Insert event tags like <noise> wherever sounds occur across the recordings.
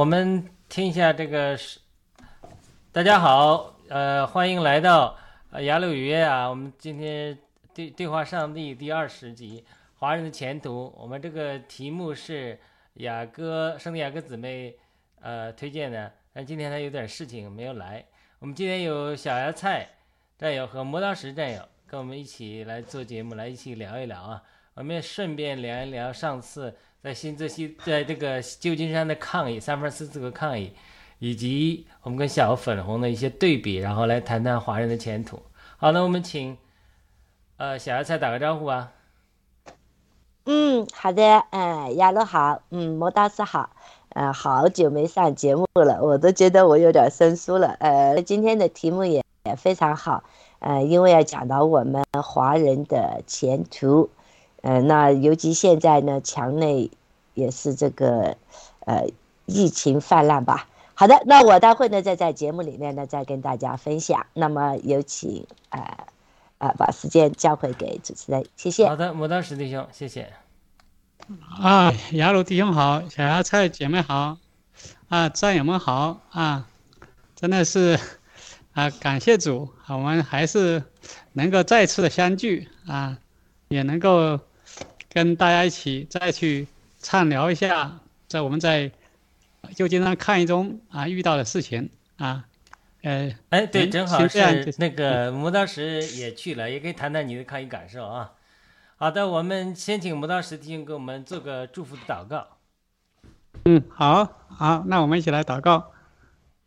我们听一下这个是。大家好，呃，欢迎来到呃雅鲁语约啊。我们今天对对话上帝第二十集《华人的前途》，我们这个题目是雅各圣地亚哥姊妹呃推荐的，但今天他有点事情没有来。我们今天有小芽菜战友和磨刀石战友跟我们一起来做节目，来一起聊一聊啊。我们也顺便聊一聊上次在新泽西，在这个旧金山的抗议，三藩市这个抗议，以及我们跟小粉红的一些对比，然后来谈谈华人的前途。好，那我们请呃小芽菜打个招呼吧。嗯，好的，嗯，亚罗好，嗯，摩大师好，呃，好久没上节目了，我都觉得我有点生疏了，呃，今天的题目也也非常好，呃，因为要讲到我们华人的前途，呃，那尤其现在呢，墙内也是这个呃疫情泛滥吧。好的，那我待会呢再在节目里面呢再跟大家分享。那么有请呃呃把时间交回给主持人，谢谢。好的，磨刀石弟兄，谢谢。啊，雅鲁弟兄好，小芽菜姐妹好，啊，战友们好啊，真的是啊，感谢主，我们还是能够再次的相聚啊，也能够跟大家一起再去畅聊一下，在我们在旧金山抗疫中啊遇到的事情啊，呃，哎，对，嗯正好是那个磨刀石也去了，也可以谈谈你的抗疫感受啊。好的，我们先请磨刀石弟兄给我们做个祝福的祷告。嗯，好好，那我们一起来祷告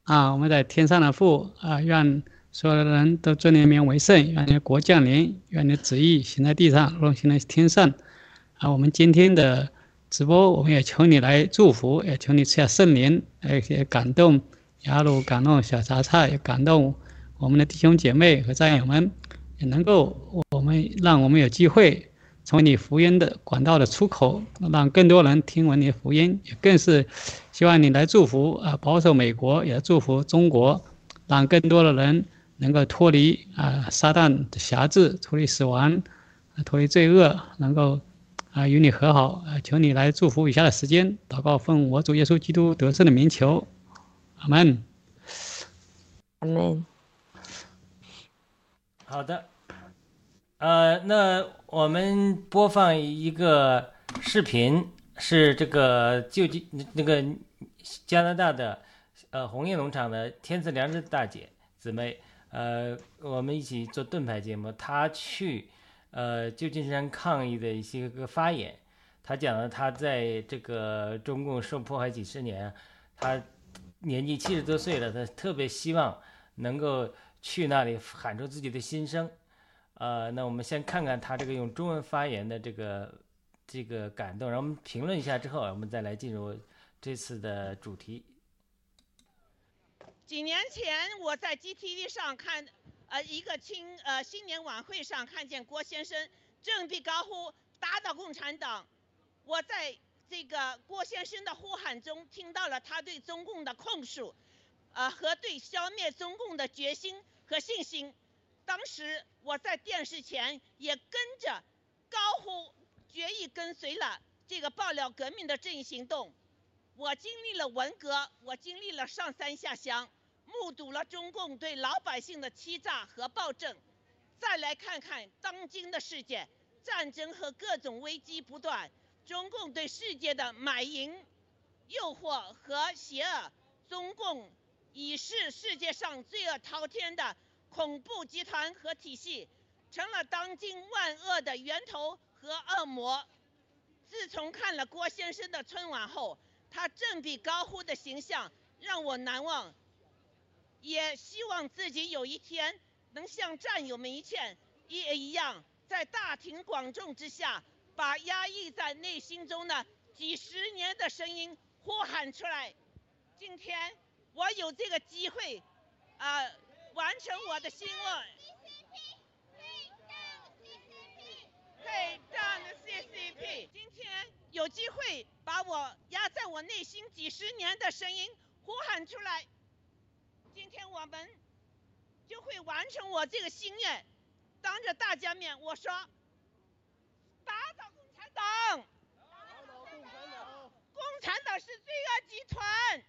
啊！我们在天上的父啊，愿所有的人都尊你名为圣，愿你的国降临，愿你的旨意行在地上，如行在天上。啊，我们今天的直播，我们也求你来祝福，也求你赐下圣灵，也也感动雅鲁，感动小杂菜，也感动我们的弟兄姐妹和战友们，也能够我们让我们有机会成为你福音的管道的出口，让更多人听闻你的福音，也更是希望你来祝福啊，保守美国，也祝福中国，让更多的人能够脱离啊撒旦的辖制，脱离死亡，脱离罪恶，能够啊与你和好啊，求你来祝福以下的时间，祷告奉我主耶稣基督得胜的名求，阿门。阿门。好的，呃，那我们播放一个视频，是这个旧金那个加拿大的呃红叶农场的天赐良知大姐姊妹，呃，我们一起做盾牌节目，她去呃旧金山抗议的一些个发言，他讲了他在这个中共受迫害几十年，他年纪七十多岁了，他特别希望能够去那里喊出自己的心声。呃，那我们先看看他这个用中文发言的这个这个感动，然后我们评论一下之后，我们再来进入这次的主题。几年前我在 GTV 上看，呃，一个青呃新年晚会上看见郭先生振臂高呼“打倒共产党。我在这个郭先生的呼喊中听到了他对中共的控诉，呃，和对消灭中共的决心和信心。当时我在电视前也跟着高呼，决意跟随了这个爆料革命的正义行动。我经历了文革，我经历了上山下乡，目睹了中共对老百姓的欺诈和暴政。再来看看当今的世界，战争和各种危机不断，中共对世界的买淫、诱惑和邪恶，中共已是世界上罪恶滔天的恐怖集团和体系，成了当今万恶的源头和恶魔。自从看了郭先生的春晚后，他振臂高呼的形象让我难忘，也希望自己有一天能像战友们一切也一样，在大庭广众之下，把压抑在内心中的几十年的声音呼喊出来。今天我有这个机会，啊、完成我的心愿。今天有机会把我压在我内心几十年的声音呼喊出来，我们就会完成我这个心愿。当着大家面，我说：打倒共产党！共产党是罪恶集团！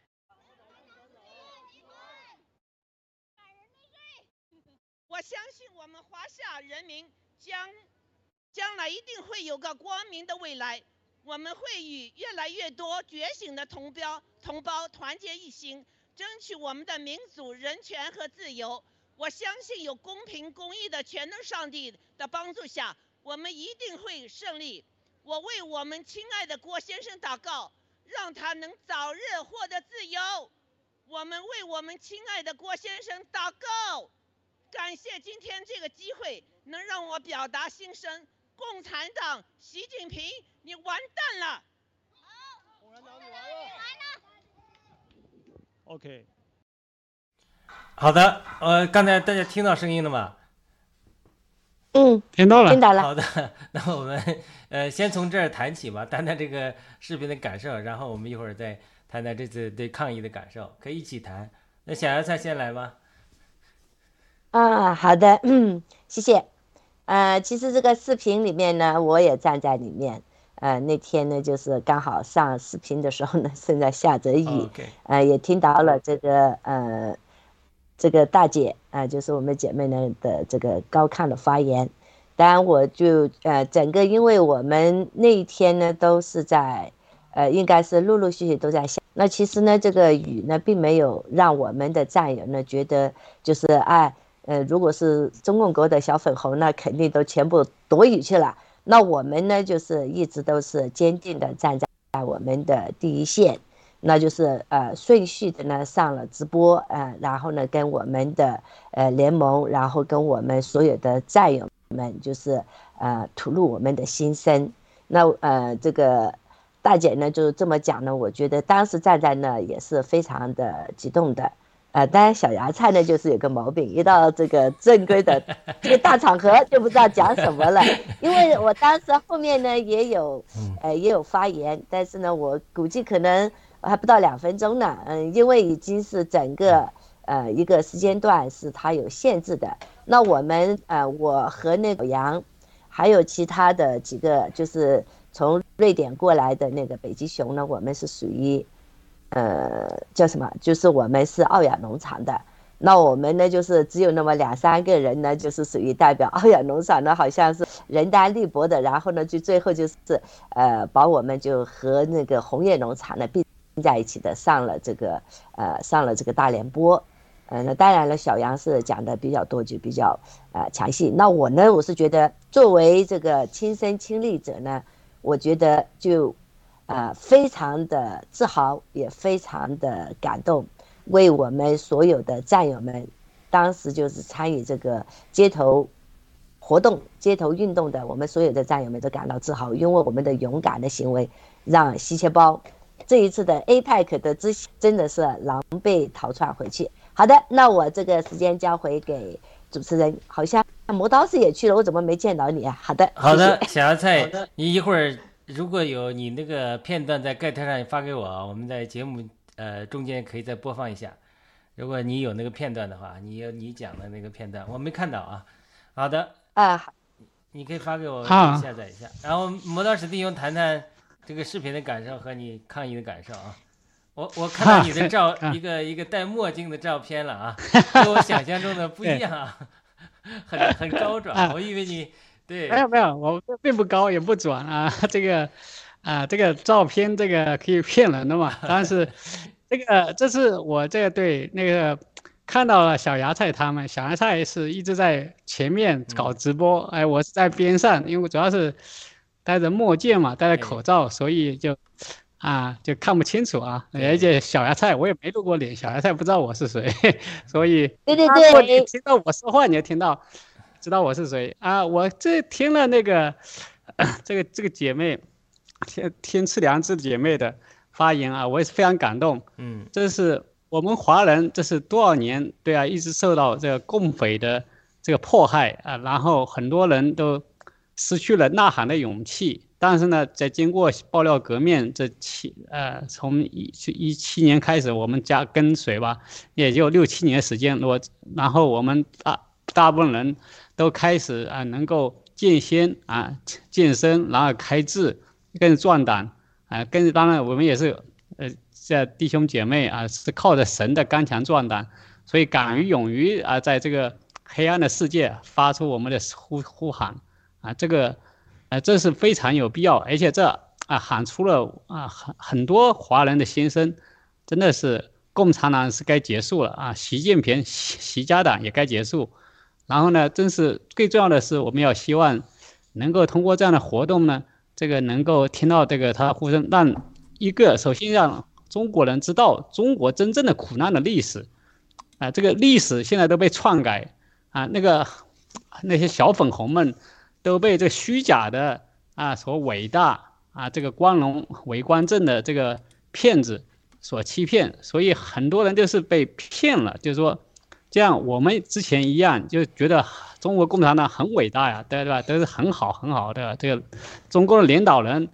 我相信我们华夏人民将将来一定会有个光明的未来。我们会与越来越多觉醒的同胞同胞团结一心，争取我们的民主、人权和自由。我相信有公平公义的全能上帝的帮助下，我们一定会胜利。我为我们亲爱的郭先生祷告，让他能早日获得自由。我们为我们亲爱的郭先生祷告。感谢今天这个机会，能让我表达心声。共产党，习近平，你完蛋了！OK，好的，呃，刚才大家听到声音了吗？嗯，听到了听，到了。好的，<laughs> 那我们呃先从这儿谈起吧，谈谈这个视频的感受，然后我们一会儿再谈谈这次对抗议的感受，可以一起谈。那小芽菜先来吧。啊，好的，嗯，谢谢。呃，其实这个视频里面呢，我也站在里面。呃，那天呢，就是刚好上视频的时候呢，<laughs> 正在下着雨呃，也听到了这个呃，这个大姐啊、就是我们姐妹呢的这个高亢的发言。当然，我就呃，整个因为我们那一天呢都是在，呃，应该是陆陆续续都在下。那其实呢，这个雨呢，并没有让我们的战友呢觉得就是哎，呃，如果是中共国的小粉红那，肯定都全部躲雨去了。那我们呢，就是一直都是坚定的站在我们的第一线。那就是呃顺序的呢上了直播，呃，然后呢跟我们的呃联盟，然后跟我们所有的战友们，就是呃吐露我们的心声。那呃这个大姐呢就是这么讲呢，我觉得当时站在那也是非常的激动的。呃，当然小芽菜呢就是有个毛病，一到这个正规的 <laughs> 这个大场合就不知道讲什么了，<laughs> 因为我当时后面呢也有呃也有发言，但是呢我估计可能。还不到两分钟呢，嗯，因为已经是整个呃一个时间段是它有限制的。那我们呃，我和那个杨，还有其他的几个，就是从瑞典过来的那个北极熊呢，我们是属于呃叫什么？就是我们是奥雅农场的。那我们呢，就是只有那么两三个人呢，就是属于代表奥雅农场呢，好像是人单力薄的。然后呢，就最后就是呃，把我们就和那个红叶农场呢并。在一起的上了这个呃上了这个大联播，呃那当然了，小杨是讲的比较多，就比较呃详细。那我呢，我是觉得作为这个亲身亲历者呢，我觉得就呃非常的自豪，也非常的感动，为我们所有的战友们，当时就是参与这个街头活动、街头运动的我们所有的战友们都感到自豪，因为我们的勇敢的行为让西切包。这一次的 APEC 的之真的是狼狈逃窜回去。好的，那我这个时间交回给主持人，好像磨刀石也去了，我怎么没见到你啊？好的，好的，谢谢小芽菜，你一会儿如果有你那个片段在盖特上发给我啊，我们在节目呃中间可以再播放一下。如果你有那个片段的话，你有你讲的那个片段，我没看到啊。好的，啊，好你可以发给我好下载一下。然后磨刀石弟兄谈谈这个视频的感受和你抗议的感受啊。我我看到你的照 <laughs> 啊一个一个戴墨镜的照片了啊，<laughs> 跟我想象中的不一样啊，很很高转，啊我以为你对。没有没有，我并不高也不转啊，<laughs> 这个啊这个照片这个可以骗人的嘛，但是 <laughs> 这个这是我这个对那个看到了小芽菜他们，小芽菜是一直在前面搞直播，哎，我是在边上，因为我主要是戴着墨镜嘛，戴着口罩，所以就啊就看不清楚啊，而且小芽菜我也没露过脸，小芽菜不知道我是谁，<laughs> 所以。对对对如果你对，听到我说话，你就听到，知道我是谁啊？我这听了那个，<coughs> 这个这个姐妹，天天赐良知姐妹的发言啊，我也是非常感动。嗯这是我们华人，这是多少年对啊，一直受到这个共匪的这个迫害啊，然后很多人都失去了呐喊的勇气。但是呢，在经过爆料革命这七呃，从一一七年开始，我们家跟随吧，也就六七年时间，我然后我们大大部分人都开始啊，能够健先啊，健身，然后开智，更壮胆啊，更当然我们也是呃，这弟兄姐妹啊，是靠着神的刚强壮胆，所以敢于勇于啊，在这个黑暗的世界发出我们的呼呼喊啊，这个。啊，这是非常有必要，而且这啊喊出了啊很很多华人的心声，真的是共产党是该结束了啊，习近平、习习家党也该结束。然后呢，真是最重要的是，我们要希望能够通过这样的活动呢，这个能够听到这个他的呼声，让一个首先让中国人知道中国真正的苦难的历史，啊，这个历史现在都被篡改啊，那个 <sighs> 那些小粉红们。都被这虚假的啊所伟大啊这个光荣为光正的这个骗子所欺骗，所以很多人就是被骗了，就是说，这样我们之前一样就觉得中国共产党很伟大呀，对吧？都是很好很好的这个中国的领导人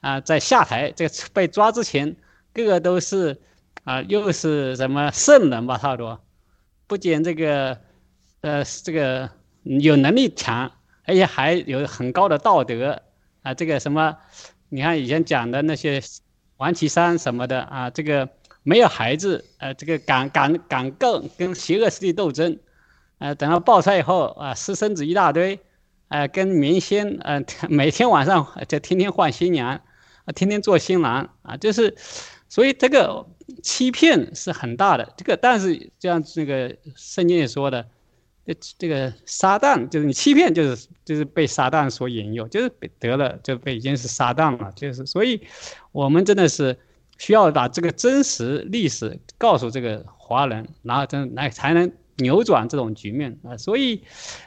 啊，在下台这个被抓之前，个个都是啊又是什么圣人吧，差不多，不仅这个呃这个有能力强。而且还有很高的道德啊，这个什么，你看以前讲的那些王岐山什么的啊，这个没有孩子，呃，这个敢敢敢跟跟邪恶势力斗争，呃，等到爆出来以后啊，私生子一大堆，呃，跟明星呃每天晚上就天天换新娘，啊，天天做新郎啊，就是，所以这个欺骗是很大的，这个但是这样那个圣经也说的。这这个撒旦就是你欺骗，就是就是被撒旦所引诱，就是得了就被已经是撒旦了，就是所以，我们真的是需要把这个真实历史告诉这个华人，然后真来才能扭转这种局面啊。所以，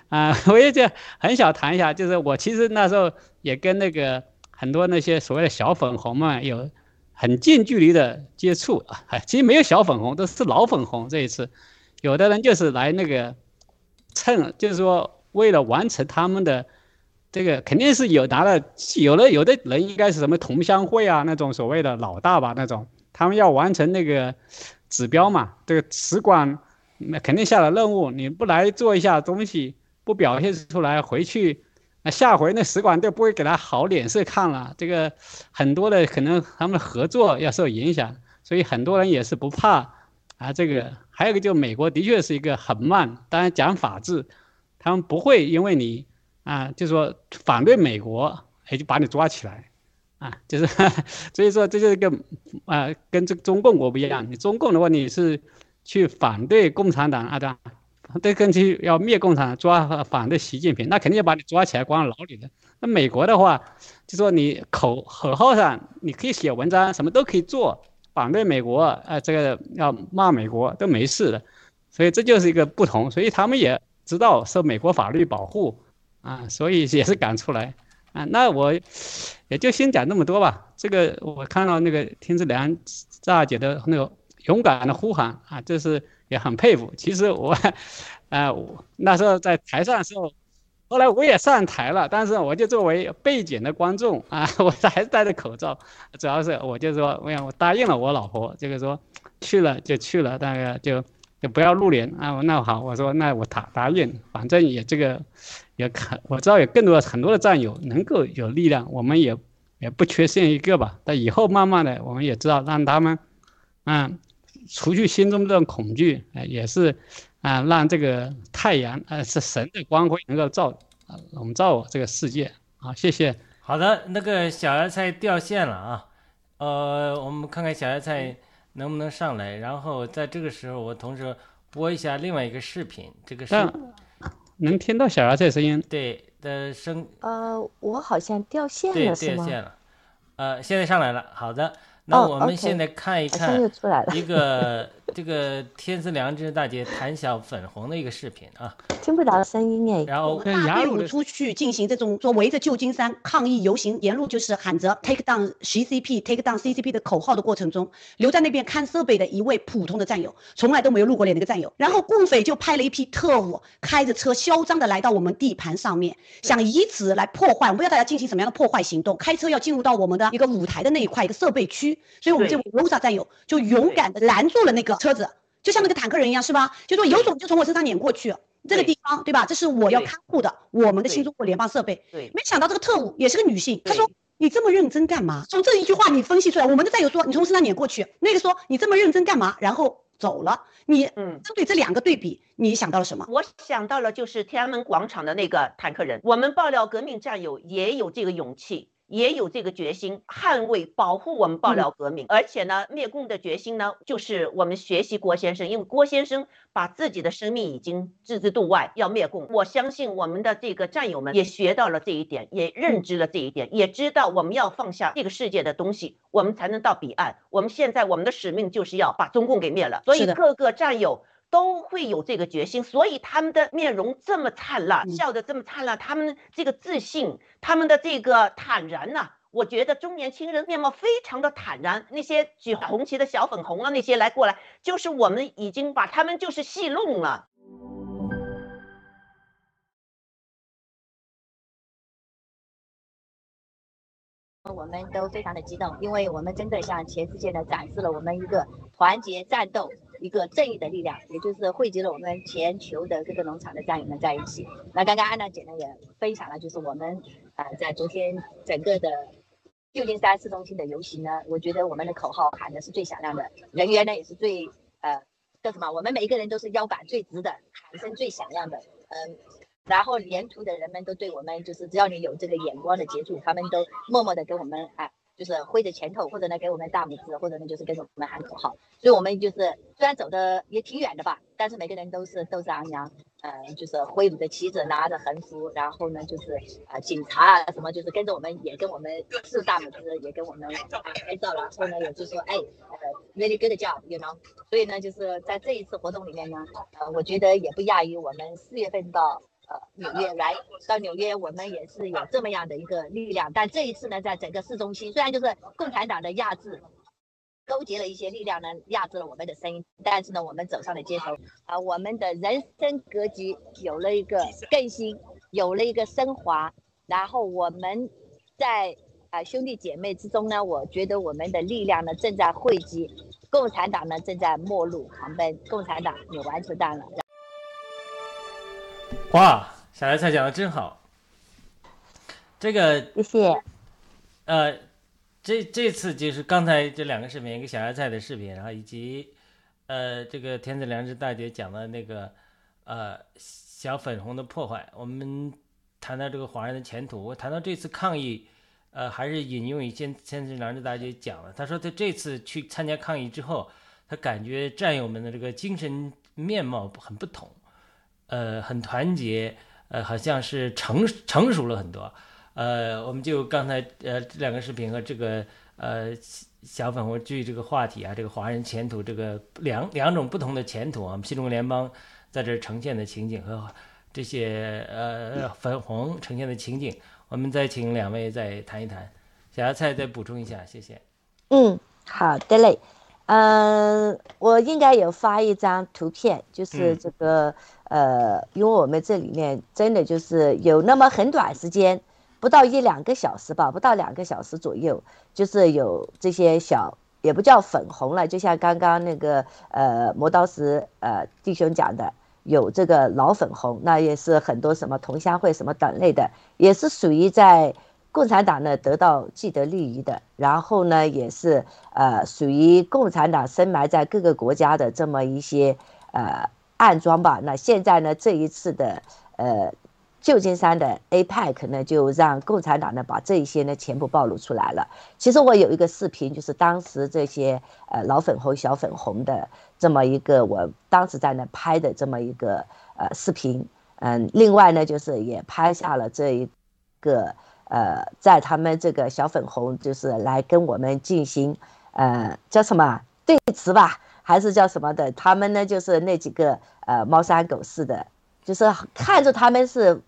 啊，我也就很想谈一下，就是我其实那时候也跟那个很多那些所谓的小粉红们有很近距离的接触啊，其实没有小粉红，都是老粉红。这一次，有的人就是来那个。蹭就是说，为了完成他们的这个，肯定是有拿了，有的有的人应该是什么同乡会啊那种所谓的老大吧那种，他们要完成那个指标嘛，这个使馆那肯定下了任务，你不来做一下东西，不表现出来，回去那下回那使馆就不会给他好脸色看了。这个很多的可能他们合作要受影响，所以很多人也是不怕啊这个。还有一个，就美国的确是一个很慢，当然讲法治，他们不会因为你啊，就说反对美国，也就把你抓起来，啊，就是 <laughs> 所以说这就是一个啊，跟这中共国不一样。你中共的话，你是去反对共产党啊，的，对，跟去要灭共产党，抓反对习近平，那肯定要把你抓起来关牢里的。那美国的话，就说你口口号上你可以写文章，什么都可以做。反对美国，啊，这个要骂美国都没事的，所以这就是一个不同，所以他们也知道受美国法律保护，啊，所以也是赶出来，啊，那我也就先讲那么多吧。这个我看到那个天之良大姐的那个勇敢的呼喊啊，这是也很佩服。其实我，啊，我那时候在台上的时候，后来我也上台了，但是我就作为背景的观众啊，<laughs> 我还是戴着口罩，主要是我就说，我想我答应了我老婆，这个说去了就去了，大概就就不要露脸啊。那好，我说那我答答应，反正也这个也看我知道有更多的很多的战友能够有力量，我们也也不缺陷一个吧。但以后慢慢的，我们也知道让他们，嗯，除去心中这种恐惧，哎，也是。啊，让这个太阳，呃，是神的光辉能够照，啊，笼罩我这个世界。好，谢谢。好的，那个小芽菜掉线了啊，呃，我们看看小芽菜能不能上来。然后在这个时候，我同时播一下另外一个视频，这个是能听到小芽这声音？对的声。呃，我好像掉线了，是吗？掉线了。呃，现在上来了。好的，那我们现在看一看一个。这个天赐良知大姐谈小粉红的一个视频啊，听不着声音哎。然后大队伍出去进行这种说围着旧金山抗议游行，沿路就是喊着 take down CCP，take down CCP 的口号的过程中，留在那边看设备的一位普通的战友，从来都没有露过脸的一个战友。然后共匪就派了一批特务，开着车嚣张的来到我们地盘上面，想以此来破坏。我们不知道大家进行什么样的破坏行动，开车要进入到我们的一个舞台的那一块一个设备区，所以我们这位 Rosa 战友就勇敢的拦住了那个。车子就像那个坦克人一样，是吧？就说有种就从我身上碾过去，这个地方对吧？这是我要看护的，我们的新中国联邦设备。对，没想到这个特务也是个女性，她说你这么认真干嘛？从这一句话你分析出来，我们的战友说你从身上碾过去，那个说你这么认真干嘛？然后走了。你嗯，针对这两个对比，你想到了什么？我想到了就是天安门广场的那个坦克人，我们爆料革命战友也有这个勇气。也有这个决心捍卫、保护我们爆料革命，而且呢，灭共的决心呢，就是我们学习郭先生，因为郭先生把自己的生命已经置之度外，要灭共。我相信我们的这个战友们也学到了这一点，也认知了这一点，也知道我们要放下这个世界的东西，我们才能到彼岸。我们现在我们的使命就是要把中共给灭了，所以各个战友。都会有这个决心，所以他们的面容这么灿烂，笑得这么灿烂，他们这个自信，他们的这个坦然呐，我觉得中年轻人面貌非常的坦然。那些举红旗的小粉红啊，那些来过来，就是我们已经把他们就是戏弄了。我们都非常的激动，因为我们真的向全世界呢展示了我们一个团结战斗。一个正义的力量，也就是汇集了我们全球的各个农场的战友们在一起。那刚刚安娜姐呢也分享了，就是我们呃在昨天整个的旧金山市中心的游行呢，我觉得我们的口号喊的是最响亮的，人员呢也是最呃叫什么？我们每一个人都是腰板最直的，喊声最响亮的，嗯，然后沿途的人们都对我们就是只要你有这个眼光的接触，他们都默默的跟我们啊。就是挥着拳头，或者呢给我们大拇指，或者呢就是跟着我们喊口号。所以，我们就是虽然走的也挺远的吧，但是每个人都是斗志昂扬，呃，就是挥舞着旗子，拿着横幅，然后呢就是啊警察啊什么，就是跟着我们，也跟我们竖大拇指，也跟我们拍照。然后呢也就说，哎，呃，really good job，you know。所以呢就是在这一次活动里面呢，呃，我觉得也不亚于我们四月份到。呃，纽约来到纽约，我们也是有这么样的一个力量。但这一次呢，在整个市中心，虽然就是共产党的压制，勾结了一些力量呢，压制了我们的声音，但是呢，我们走上了街头，啊，我们的人生格局有了一个更新，有了一个升华。然后我们在啊兄弟姐妹之中呢，我觉得我们的力量呢正在汇集，共产党呢正在末路狂奔，共产党也完蛋了。哇，小芽菜讲的真好。这个谢谢。呃，这这次就是刚才这两个视频，一个小芽菜的视频，然后以及呃这个天子良知大姐讲的那个呃小粉红的破坏。我们谈到这个华人的前途，我谈到这次抗议，呃，还是引用以前天赐良知大姐讲了。她说她这次去参加抗议之后，她感觉战友们的这个精神面貌很不同。呃，很团结，呃，好像是成成熟了很多，呃，我们就刚才呃这两个视频和这个呃小粉红据这个话题啊，这个华人前途这个两两种不同的前途啊，我们新中国联邦在这呈现的情景和这些呃粉红呈现的情景，我们再请两位再谈一谈，小芽菜再补充一下，谢谢。嗯，好的嘞。嗯，我应该有发一张图片，就是嗯。这个、呃，因为我们这里面真的就是有那么很短时间，不到一两个小时吧，不到两个小时左右，就是有这些小也不叫粉红了，就像刚刚那个呃磨刀石呃弟兄讲的，有这个老粉红，那也是很多什么同乡会什么等类的，也是属于在共产党呢得到既得利益的，然后呢也是呃属于共产党深埋在各个国家的这么一些呃暗桩吧。那现在呢这一次的呃旧金山的 APEC 呢，就让共产党呢把这一些呢全部暴露出来了。其实我有一个视频，就是当时这些呃老粉红、小粉红的这么一个，我当时在那拍的这么一个呃视频。嗯，另外呢，就是也拍下了这一个呃，在他们这个小粉红就是来跟我们进行呃叫什么对词吧，还是叫什么的？他们呢就是那几个呃猫山狗似的，就是看着他们是。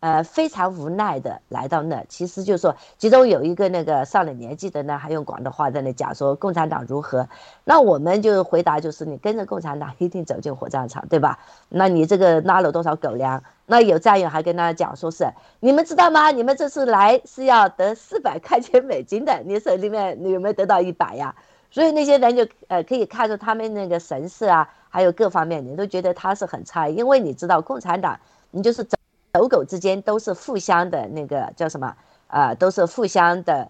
呃，非常无奈的来到那，其实就是说，其中有一个那个上了年纪的呢，还用广东话在那讲说共产党如何，那我们就回答就是你跟着共产党一定走进火葬场，对吧？那你这个拉了多少狗粮？那有战友还跟他讲说是你们知道吗？你们这次来是要得四百块钱美金的，你手里面你有没有得到一百呀？所以那些人就呃可以看出他们那个神识啊，还有各方面，你都觉得他是很差，因为你知道共产党，你就是走。狗狗之间都是互相的那个叫什么啊、呃？都是互相的，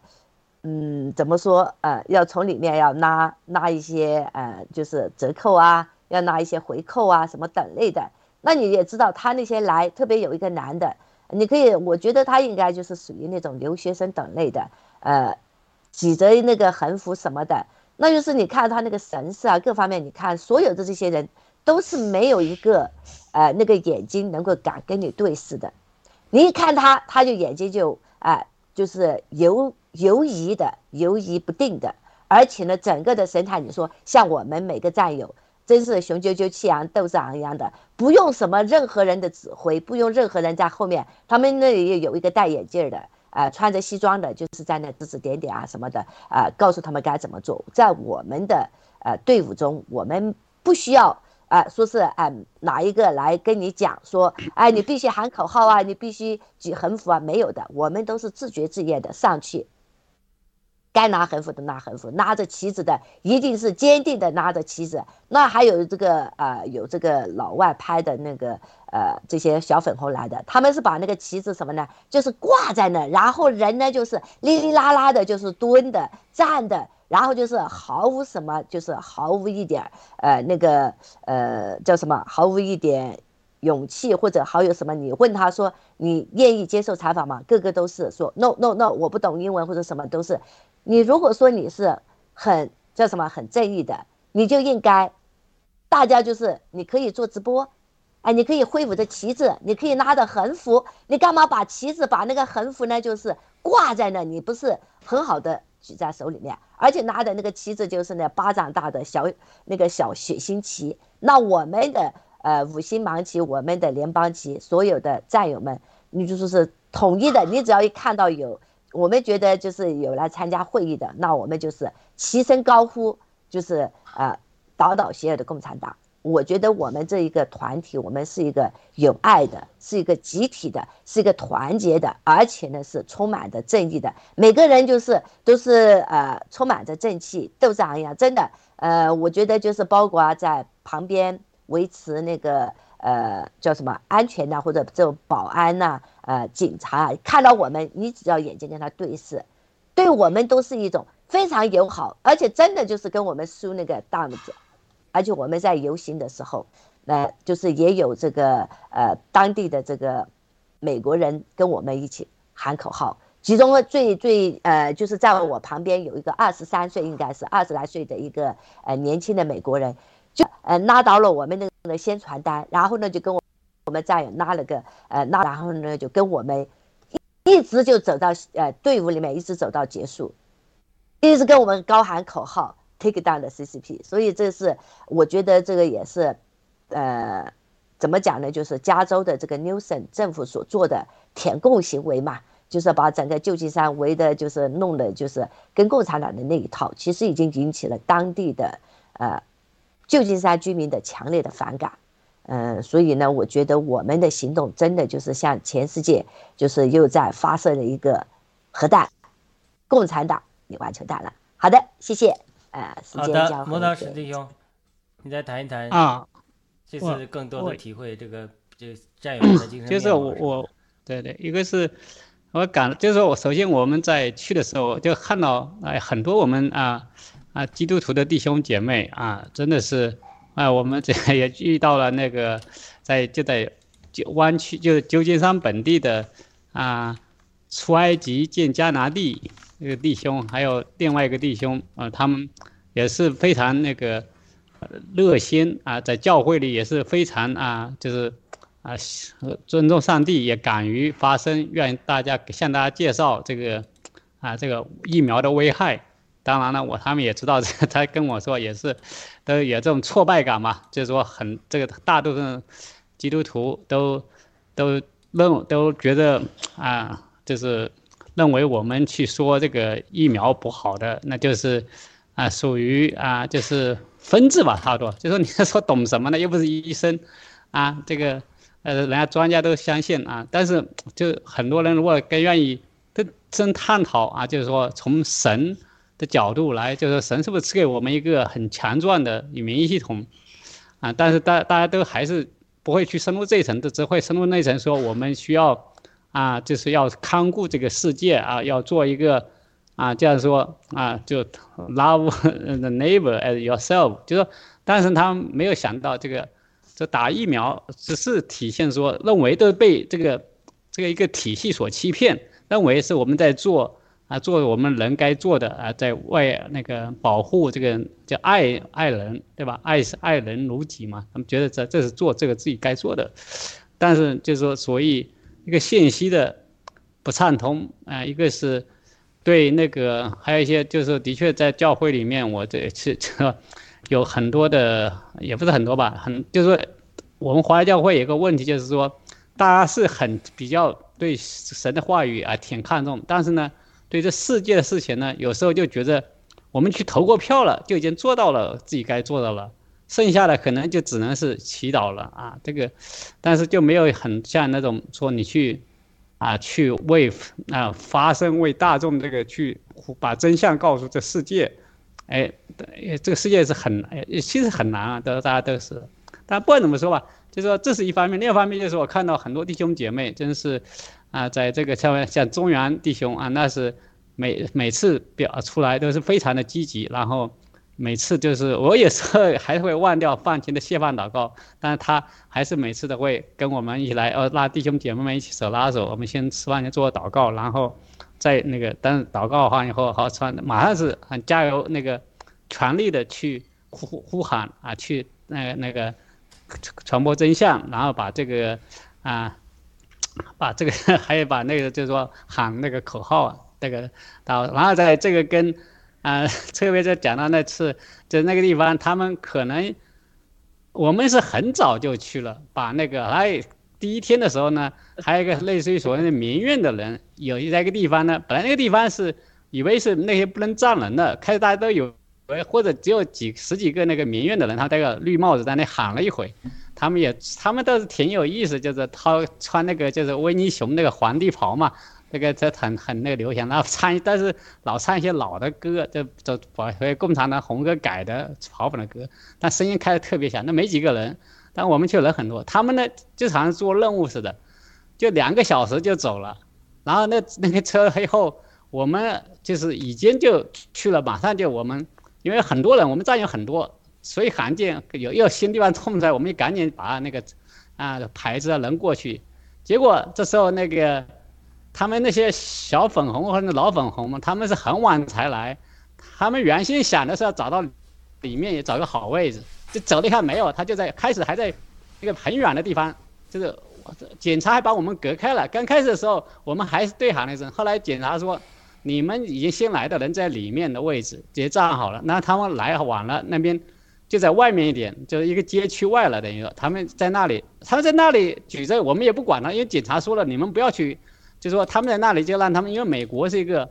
嗯，怎么说？呃，要从里面要拉拉一些呃，就是折扣啊，要拿一些回扣啊，什么等类的。那你也知道，他那些来，特别有一个男的，你可以，我觉得他应该就是属于那种留学生等类的，呃，挤着那个横幅什么的，那就是你看他那个神色啊，各方面，你看所有的这些人都是没有一个。呃，那个眼睛能够敢跟你对视的，你一看他，他就眼睛就啊、就是游游移的，游移不定的，而且呢，整个的神态，你说像我们每个战友，真是雄赳赳、气昂斗志昂扬的，不用什么任何人的指挥，不用任何人在后面，他们那里有一个戴眼镜的，啊、呃，穿着西装的，就是在那指指点点啊什么的，啊、呃，告诉他们该怎么做。在我们的呃队伍中，我们不需要。啊、呃，说是啊、呃，哪一个来跟你讲说，哎，你必须喊口号啊，你必须举横幅啊，没有的，我们都是自觉自愿的上去，该拿横幅的拿横幅，拿着旗子的一定是坚定的拿着旗子。那还有这个、呃，有这个老外拍的那个呃这些小粉红来的，他们是把那个旗子什么呢，就是挂在那，然后人呢就是哩哩啦啦的，就是蹲的、站的。然后就是毫无什么，就是毫无一点，呃，那个呃叫什么，毫无一点勇气或者好有什么。你问他说你愿意接受采访吗？个个都是说 no no no，我不懂英文或者什么都是。你如果说你是很叫什么很正义的，你就应该，大家就是你可以做直播，哎，你可以挥舞着旗子，你可以拉着横幅，你干嘛把旗子把那个横幅呢？就是挂在那，你不是很好的。举在手里面，而且拿的那个旗子就是那巴掌大的小那个小血腥旗。那我们的呃五星芒旗，我们的联邦旗，所有的战友们，你就说是统一的。你只要一看到有，我们觉得就是有来参加会议的，那我们就是齐声高呼，就是呃倒倒邪恶的共产党。我觉得我们这一个团体，我们是一个有爱的，是一个集体的，是一个团结的，而且呢是充满着正义的。每个人就是都是呃充满着正气，斗志昂扬。真的，呃，我觉得就是包括在旁边维持那个呃叫什么安全呐、或者这种保安呐、呃警察啊看到我们，你只要眼睛跟他对视，对我们都是一种非常友好，而且真的就是跟我们竖那个大拇指。而且我们在游行的时候，呃，就是也有这个呃当地的这个美国人跟我们一起喊口号。其中最最呃，就是在我旁边有一个二十三岁，应该是二十来岁的一个呃年轻的美国人，就呃拉到了我们那个宣传单，然后呢就跟我我们战友拉了个呃拉，然后呢就跟我们一一直就走到呃队伍里面，一直走到结束，一直跟我们高喊口号。Take down 的 CCP，所以这是我觉得这个也是，呃，怎么讲呢？就是加州的这个 Newsom 政府所做的舔共行为嘛，就是把整个旧金山围的，就是弄的，就是跟共产党的那一套，其实已经引起了当地的呃旧金山居民的强烈的反感。嗯，所以呢，我觉得我们的行动真的就是向全世界，就是又在发射了一个核弹，共产党你完球弹了。好的，谢谢。呃，时间交的，磨刀石弟兄，你再谈一谈啊，这我次更多的体会这个这个战友们 <clears throat> 的精神就是我我对对，一个是我感，就是说我首先我们在去的时候就看到哎很多我们啊啊基督徒的弟兄姐妹啊，真的是啊我们这也遇到了那个在就在湾区就是旧金山本地的啊出埃及进加拿地那个弟兄，还有另外一个弟兄啊，他们也是非常那个热心啊，在教会里也是非常啊就是。啊，尊重上帝，也敢于发声，愿大家向大家介绍这个啊这个疫苗的危害。当然了，我他们也知道，这 <laughs> 个他跟我说也是都有这种挫败感嘛，就是说很这个大部分基督徒都都认都觉得啊，就是认为我们去说这个疫苗不好的，那就是啊属于啊就是分治吧，差不多。就说你说懂什么呢？又不是医生啊，这个。呃，人家专家都相信啊，但是就很多人如果更愿意真真探讨啊，就是说从神的角度来，就是神是不是赐给我们一个很强壮的免疫系统啊？但是大大家都还是不会去深入这一层，只会深入那一层，说我们需要啊，就是要看顾这个世界啊，要做一个啊，这样说啊，就 love <laughs> the neighbor as yourself，就说，但是他没有想到这个。这打疫苗只是体现说，认为都被这个这个一个体系所欺骗，认为是我们在做啊，做我们人该做的啊，在外那个保护这个叫爱爱人，对吧？爱是爱人如己嘛，他们觉得这这是做这个自己该做的，但是就是说，所以一个信息的不畅通啊，一个是对那个还有一些就是的确在教会里面，我这次这。<laughs> 有很多的，也不是很多吧，很就是说，我们华人教会有个问题，就是说，大家是很比较对神的话语啊挺看重，但是呢，对这世界的事情呢，有时候就觉得我们去投过票了，就已经做到了自己该做的了，剩下的可能就只能是祈祷了啊，这个，但是就没有很像那种说你去啊去为啊发声为大众这个去把真相告诉这世界。哎，这个世界是很，哎，其实很难啊，都大家都是。但不管怎么说吧，就是说这是一方面，另一方面就是我看到很多弟兄姐妹，真是，啊，在这个像像中原弟兄啊，那是每每次表出来都是非常的积极，然后每次就是我有时候还会忘掉饭前的谢饭祷告，但是他还是每次都会跟我们一起来，呃，拉弟兄姐妹们一起手拉手，我们先吃饭先做祷告，然后。在那个但是祷告完以后，好传，马上是很加油，那个全力的去呼呼喊啊，去那个那个传播真相，然后把这个啊，把这个 <laughs> 还有把那个就是说喊那个口号啊，那个到，然后在这个跟啊，特别在讲到那次，在那个地方，他们可能我们是很早就去了，把那个哎。第一天的时候呢，还有一个类似于所谓的民院的人，有在一个地方呢，本来那个地方是以为是那些不能站人的，开始大家都有，或者只有几十几个那个民院的人，他戴个绿帽子在那喊了一回，他们也他们倒是挺有意思，就是他穿那个就是维尼熊那个皇帝袍嘛，那个这很很那个流行，然后唱，但是老唱一些老的歌，就就把共产党红歌改的嘲讽的歌，但声音开的特别响，那没几个人。但我们却人很多，他们呢就好像做任务似的，就两个小时就走了，然后那 <laughs> 那个车以后，我们就是已经就去了，马上就我们，因为很多人，我们战友很多，所以罕见有有新地方冲出来，我们就赶紧把那个啊牌子啊扔过去，结果这时候那个他们那些小粉红或者老粉红嘛，他们是很晚才来，他们原先想的是要找到里面也找个好位置。就走了一看没有，他就在开始还在那个很远的地方，就是警察还把我们隔开了。刚开始的时候，我们还是对喊了一声，后来警察说你们已经新来的人在里面的位置结账好了。那他们来晚了，那边就在外面一点，就是一个街区外了，等于说他们在那里，他们在那里举着，我们也不管了，因为警察说了，你们不要去，就说他们在那里就让他们，因为美国是一个。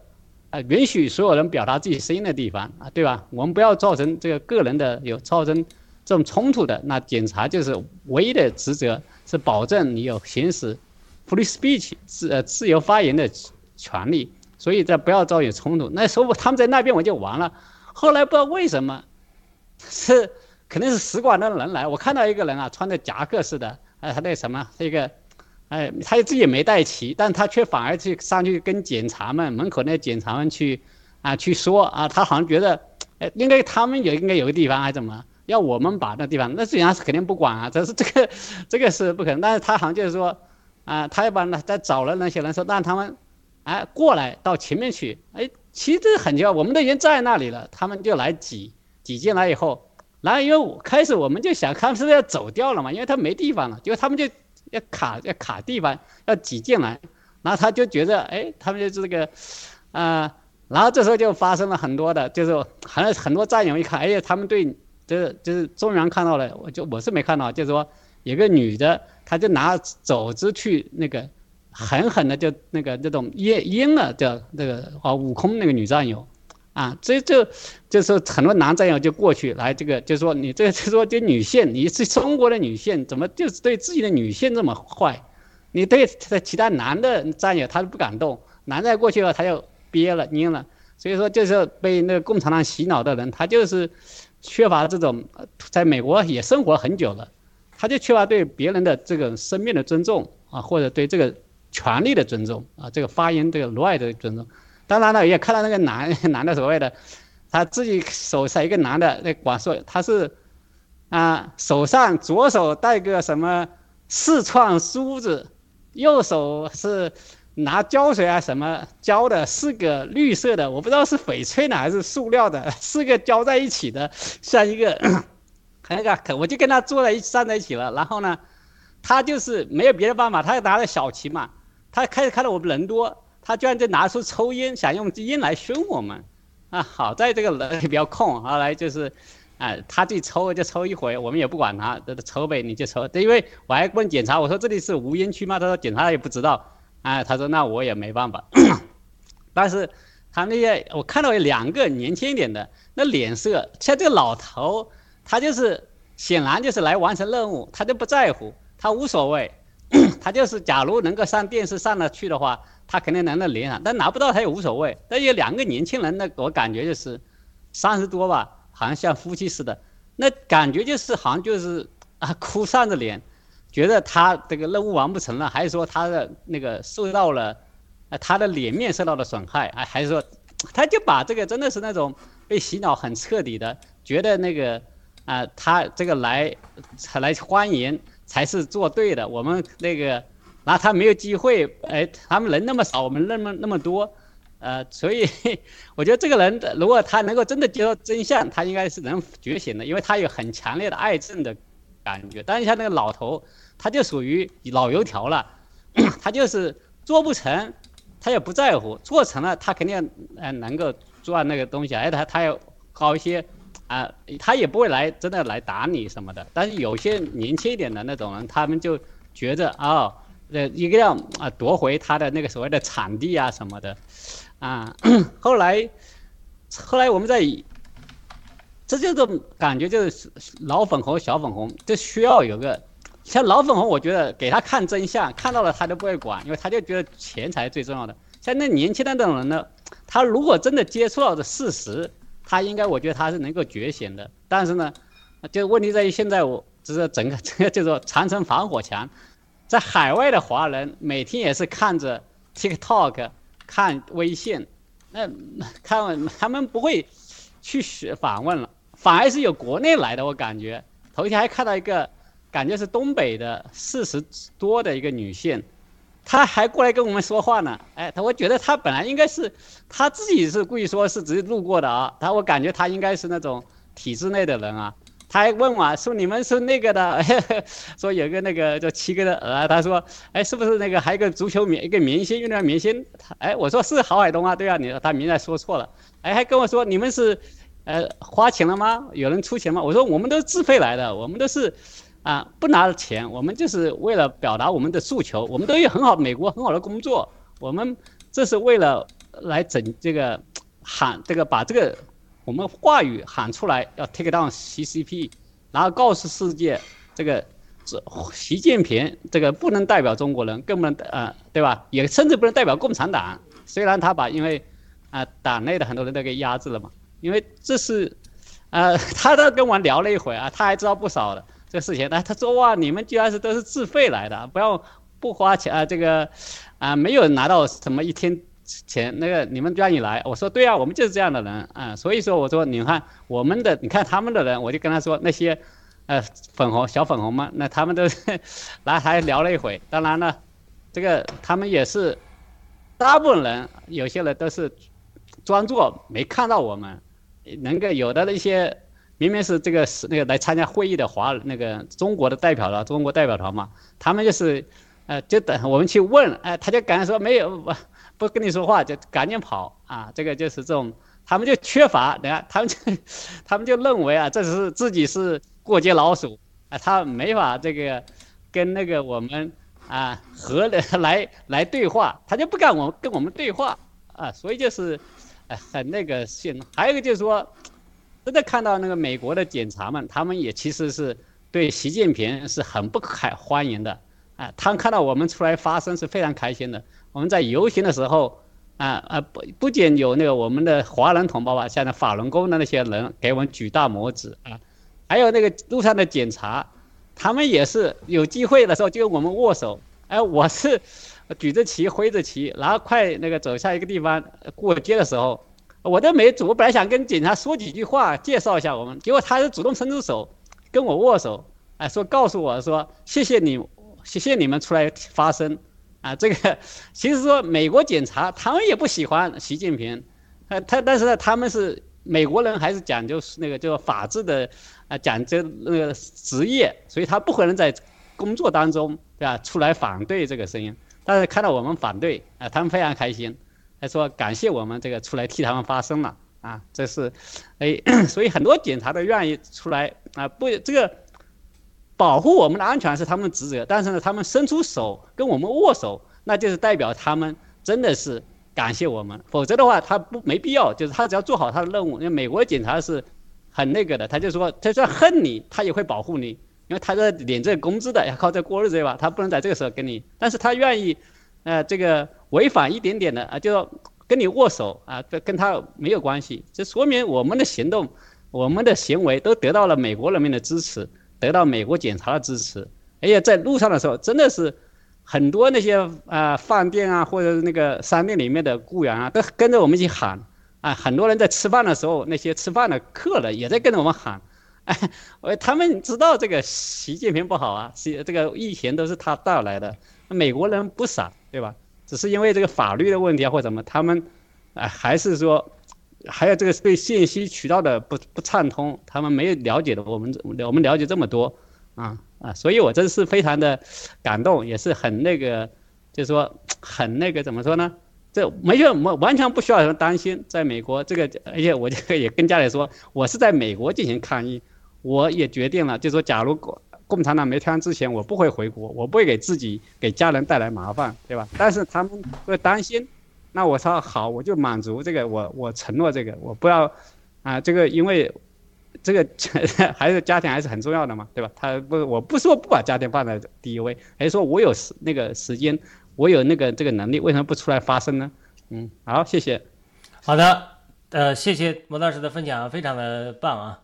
啊，允许所有人表达自己声音的地方啊，对吧？我们不要造成这个个人的有造成这种冲突的。那警察就是唯一的职责是保证你有行使 free speech 自呃自由发言的权利，所以在不要造成冲突。那时候他们在那边我就完了。后来不知道为什么，<laughs> 是肯定是使馆的人来，我看到一个人啊，穿的夹克似的，哎，他那什么一个。哎，他自己没带齐，但他却反而去上去跟检查们门口那检查们去，啊，去说啊，他好像觉得，哎，应该他们也应该有个地方还怎么，要我们把那地方，那检察是肯定不管啊，这是这个，这个是不可能。但是他好像就是说，啊，他要把那再找了那些人说让他们，哎，过来到前面去，哎，其实这很奇怪，我们都已经在那里了，他们就来挤挤进来以后，然后因为我开始我们就想他们是不是要走掉了嘛，因为他没地方了，结果他们就。要卡要卡地方，要挤进来，然后他就觉得，哎，他们就是这个，啊，然后这时候就发生了很多的，就是很很多战友一看，哎呀，他们对，就是就是中原看到了，我就我是没看到，就是说有个女的，她就拿肘子去那个狠狠的就那个那种阴阴了，叫那个啊悟空那个女战友。啊，这就就是很多男战友就过去来，这个就说你这个 <laughs> 就说这女性，你是中国的女性，怎么就是对自己的女性这么坏？你对其他男的战友他都不敢动，男的过去了他就憋了蔫了。所以说就是被那个共产党洗脑的人，他就是缺乏这种，在美国也生活很久了，他就缺乏对别人的这个生命的尊重啊，或者对这个权利的尊重啊，这个发言这个 right 的尊重。当然了，也看到那个男 <laughs> 男的所谓的，他自己手上一个男的那管说他是，啊手上左手戴个什么四串梳子，右手是拿胶水啊什么胶的，四个绿色的，我不知道是翡翠呢还是塑料的，四个胶在一起的，像一个 <coughs> 那个，我就跟他坐在一起站在一起了。然后呢，他就是没有别的办法，他拿着小旗嘛，他开始看到我们人多。他居然就拿出抽烟，想用烟来熏我们，啊，好在这个人比较空，后来就是，啊，他自己抽就抽一回，我们也不管他，这抽呗，你就抽。因为我还问检查，我说这里是无烟区吗？他说检查也不知道，啊，他说那我也没办法。<coughs> 但是他那些我看到有两个年轻一点的，那脸色像这个老头，他就是显然就是来完成任务，他就不在乎，他无所谓，<coughs> 他就是假如能够上电视上了去的话。他肯定能那连上，但拿不到他也无所谓。但有两个年轻人，那我感觉就是三十多吧，好像像夫妻似的，那感觉就是好像就是啊，哭丧着脸，觉得他这个任务完不成了，还是说他的那个受到了，啊，他的脸面受到了损害，啊，还是说他就把这个真的是那种被洗脑很彻底的，觉得那个啊，他这个来才来欢迎才是做对的，我们那个。那他没有机会，哎，他们人那么少，我们那么那么多，呃，所以 <laughs> 我觉得这个人如果他能够真的接受真相，他应该是能觉醒的，因为他有很强烈的爱憎的感觉。但是像那个老头，他就属于老油条了，<coughs> 他就是做不成，他也不在乎；做成了，他肯定呃能够赚那个东西，而且他他要搞一些啊，他也不会来真的来打你什么的。但是有些年轻一点的那种人，他们就觉着啊。呃，一个要啊夺回他的那个所谓的场地啊什么的，啊，<clears throat> 后来，后来我们在，这就是感觉就是老粉红小粉红，就需要有个像老粉红，我觉得给他看真相，看到了他都不会管，因为他就觉得钱才是最重要的。像那年轻的那种人呢，他如果真的接触到的事实，他应该我觉得他是能够觉醒的。但是呢，就问题在于现在我就是整个 <laughs> 这个就是说长城防火墙。在海外的华人每天也是看着 TikTok，看微信，那看他们不会去学访问了，反而是有国内来的。我感觉头一天还看到一个，感觉是东北的四十多的一个女性，她还过来跟我们说话呢。哎，她我觉得她本来应该是，她自己是故意说是只是路过的啊。她我感觉她应该是那种体制内的人啊。他还问我，说你们是那个的，<laughs> 说有个那个叫七哥的儿，他说，哎，是不是那个还有个足球明一个明星运动员明星？哎，我说是郝海东啊，对啊，你他名字说错了，哎，还跟我说你们是，呃，花钱了吗？有人出钱吗？我说我们都是自费来的，我们都是，啊，不拿钱，我们就是为了表达我们的诉求，我们都有很好美国很好的工作，我们这是为了来整这个喊这个把这个我们话语喊出来，要 take down CCP，然后告诉世界这个这习近平这个不能代表中国人，更不能呃对吧？也甚至不能代表共产党。虽然他把因为啊党内的很多人都给压制了嘛，因为这是呃 <laughs> 他都跟我聊了一会啊，他还知道不少的这个事情。那他说哇，你们居然是都是自费来的，不要不花钱啊这个啊没有拿到什么一天。前那个你们愿意来？我说对啊，我们就是这样的人啊，所以说我说你看我们的，你看他们的人，我就跟他说那些，呃，粉红小粉红嘛，那他们都来还聊了一会。当然了，这个他们也是，大部分人有些人都是装作没看到我们，能够有的那些明明是这个是那个来参加会议的华那个中国的代表了中国代表团嘛，他们就是，呃，就等我们去问，哎，他就敢说没有我。不跟你说话就赶紧跑啊！这个就是这种，他们就缺乏，你看他们就，<laughs> 他们就认为啊，这是自己是过街老鼠啊，他没法这个跟那个我们啊和 <laughs> 来来对话，他就不敢我跟我们对话啊，所以就是，很那个性。还有一个就是说，真的看到那个美国的警察们，他们也其实是对习近平是很不开欢迎的啊，他们看到我们出来发声是非常开心的。我们在游行的时候，啊啊不不仅有那个我们的华人同胞吧，像那法轮功的那些人给我们举大拇指啊，还有那个路上的警察，他们也是有机会的时候就跟我们握手。哎，我是举着旗挥着旗，然后快那个走下一个地方过街的时候，我都没主，我本来想跟警察说几句话介绍一下我们，结果他是主动伸出手跟我握手，哎说告诉我说谢谢你，谢谢你们出来发声。啊，这个其实说美国检察他们也不喜欢习近平，呃，他但是呢，他们是美国人，还是讲究那个叫法治的，啊，讲究那个职业，所以他不可能在工作当中，对吧，出来反对这个声音。但是看到我们反对，啊，他们非常开心，他说感谢我们这个出来替他们发声了，啊，这是，哎，<coughs> 所以很多检察都愿意出来，啊，不这个。保护我们的安全是他们的职责，但是呢，他们伸出手跟我们握手，那就是代表他们真的是感谢我们。否则的话，他不没必要，就是他只要做好他的任务。因为美国警察是很那个的，他就说，他说恨你，他也会保护你，因为他在领这个工资的，要靠这过日子吧，他不能在这个时候跟你，但是他愿意，呃，这个违反一点点的啊，就说跟你握手啊，跟跟他没有关系，这说明我们的行动，我们的行为都得到了美国人民的支持。得到美国检察的支持，而且在路上的时候，真的是很多那些啊饭店啊或者那个商店里面的雇员啊，都跟着我们一起喊啊。很多人在吃饭的时候，那些吃饭的客人也在跟着我们喊，<laughs> 哎，他们知道这个习近平不好啊，习这个疫情都是他带来的。美国人不傻，对吧？只是因为这个法律的问题啊或什么，他们啊还是说。还有这个对信息渠道的不不畅通，他们没有了解的，我们我们了解这么多，啊啊，所以我真是非常的感动，也是很那个，就是说很那个怎么说呢？这没有完完全不需要什么担心，在美国这个，而且我这个也跟家里说，我是在美国进行抗议，我也决定了，就说假如共共产党没退之前，我不会回国，我不会给自己给家人带来麻烦，对吧？但是他们会担心。<laughs> 那我说好，我就满足这个，我我承诺这个，我不要，啊，这个因为，这个 <laughs> 还是家庭还是很重要的嘛，对吧？他不，我不说不把家庭放在第一位，还是说我有时那个时间，我有那个这个能力，为什么不出来发声呢？嗯，好，谢谢。好的，呃，谢谢魔老师的分享，非常的棒啊。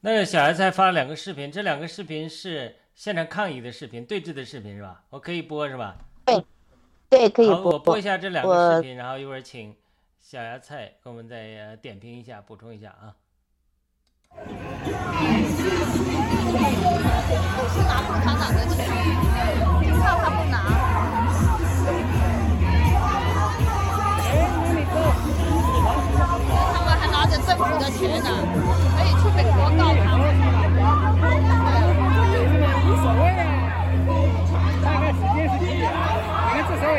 那小孩子还发了两个视频，这两个视频是现场抗议的视频，对峙的视频是吧？我可以播是吧？对。对，可以播。我播一下这两个视频，然后一会儿请小芽菜给我们再点评一下、补充一下啊。我是拿共产党的钱，看他不拿。他们还拿着政府的钱呢，可以去美国告他们。共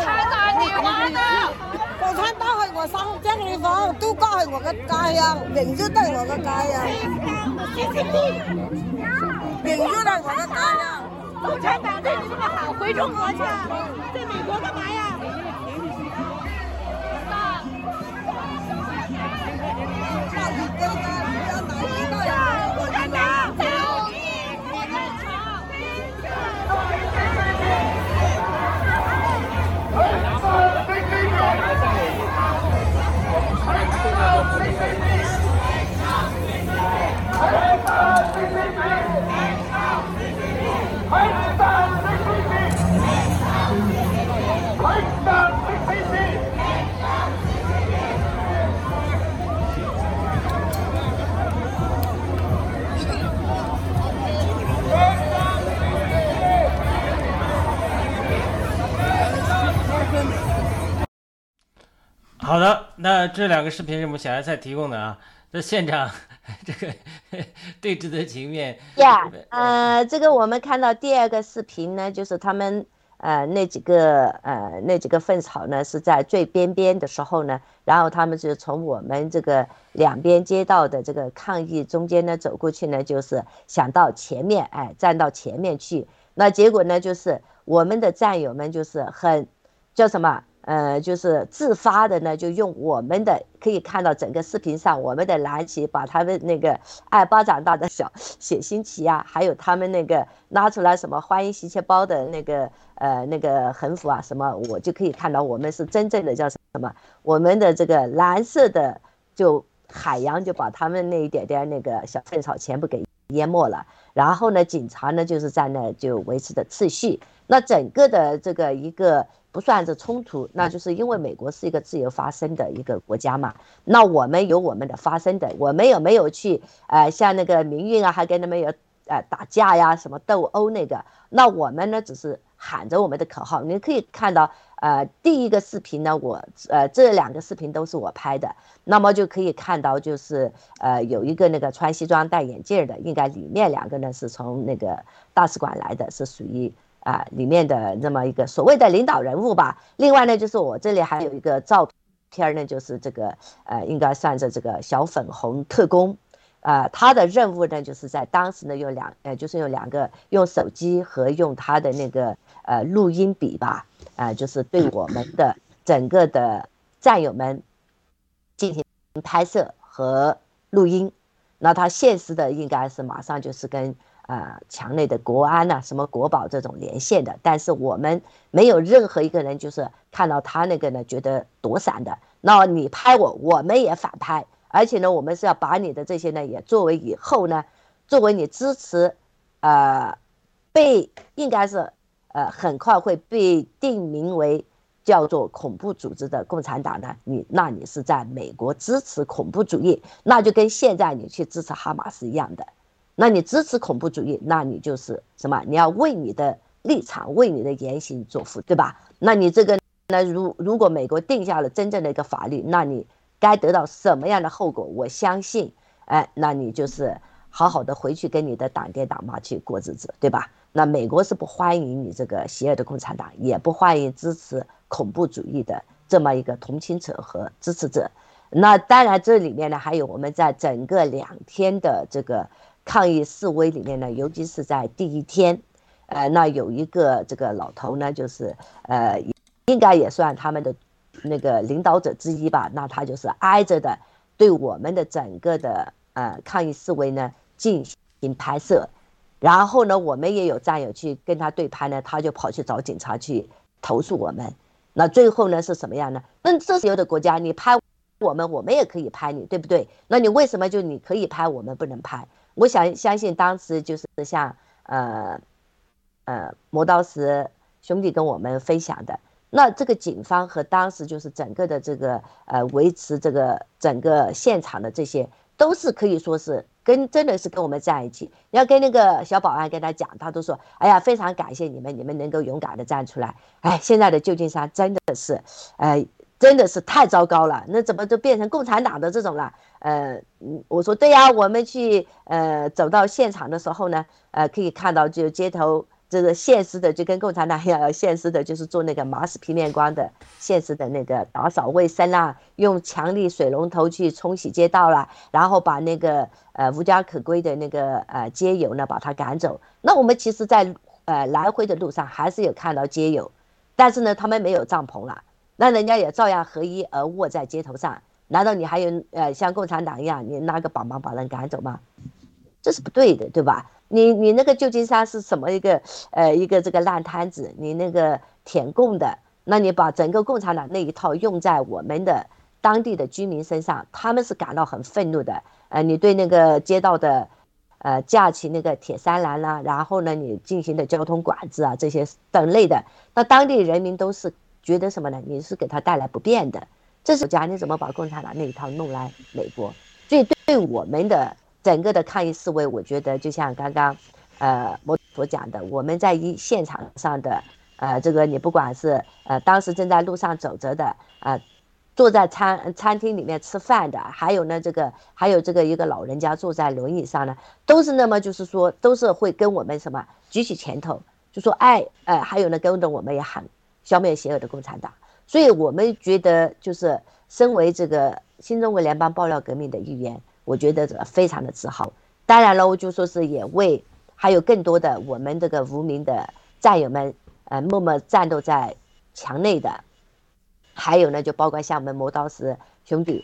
产党，你完了！共产党係我生長嘅地方，都江係我嘅家鄉，明珠都係我嘅家鄉。明珠係我嘅家鄉。共產黨么好，回中国去啊！在美国干嘛呀？那这两个视频是我们小芽菜提供的啊。在现场这个 <laughs> 对峙的情面，呀，呃，这个我们看到第二个视频呢，就是他们呃那几个呃那几个粪草呢是在最边边的时候呢，然后他们就从我们这个两边街道的这个抗议中间呢走过去呢，就是想到前面，哎，站到前面去。那结果呢，就是我们的战友们就是很叫什么？呃，就是自发的呢，就用我们的可以看到整个视频上我们的蓝旗，把他们那个爱巴掌大的小血腥旗啊，还有他们那个拉出来什么欢迎洗钱包的那个呃那个横幅啊，什么我就可以看到我们是真正的叫什么，我们的这个蓝色的就海洋就把他们那一点点那个小粪草全部给淹没了，然后呢，警察呢就是在那就维持着秩序，那整个的这个一个。不算是冲突，那就是因为美国是一个自由发声的一个国家嘛。那我们有我们的发声的，我们有没有去呃像那个民运啊，还跟他们有呃打架呀，什么斗殴那个？那我们呢只是喊着我们的口号。你可以看到，呃，第一个视频呢，我呃这两个视频都是我拍的，那么就可以看到就是呃有一个那个穿西装戴眼镜的，应该里面两个呢是从那个大使馆来的，是属于。啊，里面的那么一个所谓的领导人物吧。另外呢，就是我这里还有一个照片呢，就是这个呃，应该算是这个小粉红特工，啊，他的任务呢，就是在当时呢，用两呃，就是用两个用手机和用他的那个呃录音笔吧，啊，就是对我们的整个的战友们进行拍摄和录音。那他现实的应该是马上就是跟。啊，墙内的国安呐，什么国宝这种连线的，但是我们没有任何一个人就是看到他那个呢，觉得躲闪的。那你拍我，我们也反拍，而且呢，我们是要把你的这些呢，也作为以后呢，作为你支持，呃，被应该是呃很快会被定名为叫做恐怖组织的共产党的你，那你是在美国支持恐怖主义，那就跟现在你去支持哈马斯一样的。那你支持恐怖主义，那你就是什么？你要为你的立场、为你的言行做负，对吧？那你这个，那如如果美国定下了真正的一个法律，那你该得到什么样的后果？我相信，哎，那你就是好好的回去跟你的党爹党妈去过日子，对吧？那美国是不欢迎你这个邪恶的共产党，也不欢迎支持恐怖主义的这么一个同情者和支持者。那当然，这里面呢还有我们在整个两天的这个。抗议示威里面呢，尤其是在第一天，呃，那有一个这个老头呢，就是呃，应该也算他们的那个领导者之一吧。那他就是挨着的对我们的整个的呃抗议示威呢进行拍摄，然后呢，我们也有战友去跟他对拍呢，他就跑去找警察去投诉我们。那最后呢是什么样呢？那这是有的国家，你拍我们，我们也可以拍你，对不对？那你为什么就你可以拍，我们不能拍？我想相信当时就是像呃呃磨刀石兄弟跟我们分享的，那这个警方和当时就是整个的这个呃维持这个整个现场的这些，都是可以说是跟真的是跟我们在一起。要跟那个小保安跟他讲，他都说：“哎呀，非常感谢你们，你们能够勇敢的站出来。”哎，现在的旧金山真的是，哎。真的是太糟糕了，那怎么就变成共产党的这种了？呃，我说对呀，我们去呃走到现场的时候呢，呃，可以看到就街头这个现实的就跟共产党一样，现实的就是做那个马斯平面光的现实的那个打扫卫生啦，用强力水龙头去冲洗街道啦，然后把那个呃无家可归的那个呃街友呢把他赶走。那我们其实，在呃来回的路上还是有看到街友，但是呢，他们没有帐篷了，那人家也照样合衣而卧在街头上。难道你还有呃像共产党一样，你拿个绑棒把人赶走吗？这是不对的，对吧？你你那个旧金山是什么一个呃一个这个烂摊子？你那个舔共的，那你把整个共产党那一套用在我们的当地的居民身上，他们是感到很愤怒的。呃，你对那个街道的，呃架起那个铁栅栏啦，然后呢你进行的交通管制啊这些等类的，那当地人民都是觉得什么呢？你是给他带来不便的。这是家你怎么把共产党那一套弄来美国？所以对我们的。整个的抗议思维，我觉得就像刚刚，呃，摩所讲的，我们在一现场上的，呃，这个你不管是呃当时正在路上走着的，呃，坐在餐餐厅里面吃饭的，还有呢这个还有这个一个老人家坐在轮椅上呢，都是那么就是说都是会跟我们什么举起拳头，就说哎哎，还有呢跟着我们也喊消灭邪恶的共产党，所以我们觉得就是身为这个新中国联邦爆料革命的一员。我觉得这非常的自豪，当然了，我就说是也为还有更多的我们这个无名的战友们，呃，默默战斗在墙内的，还有呢，就包括像我们磨刀石兄弟，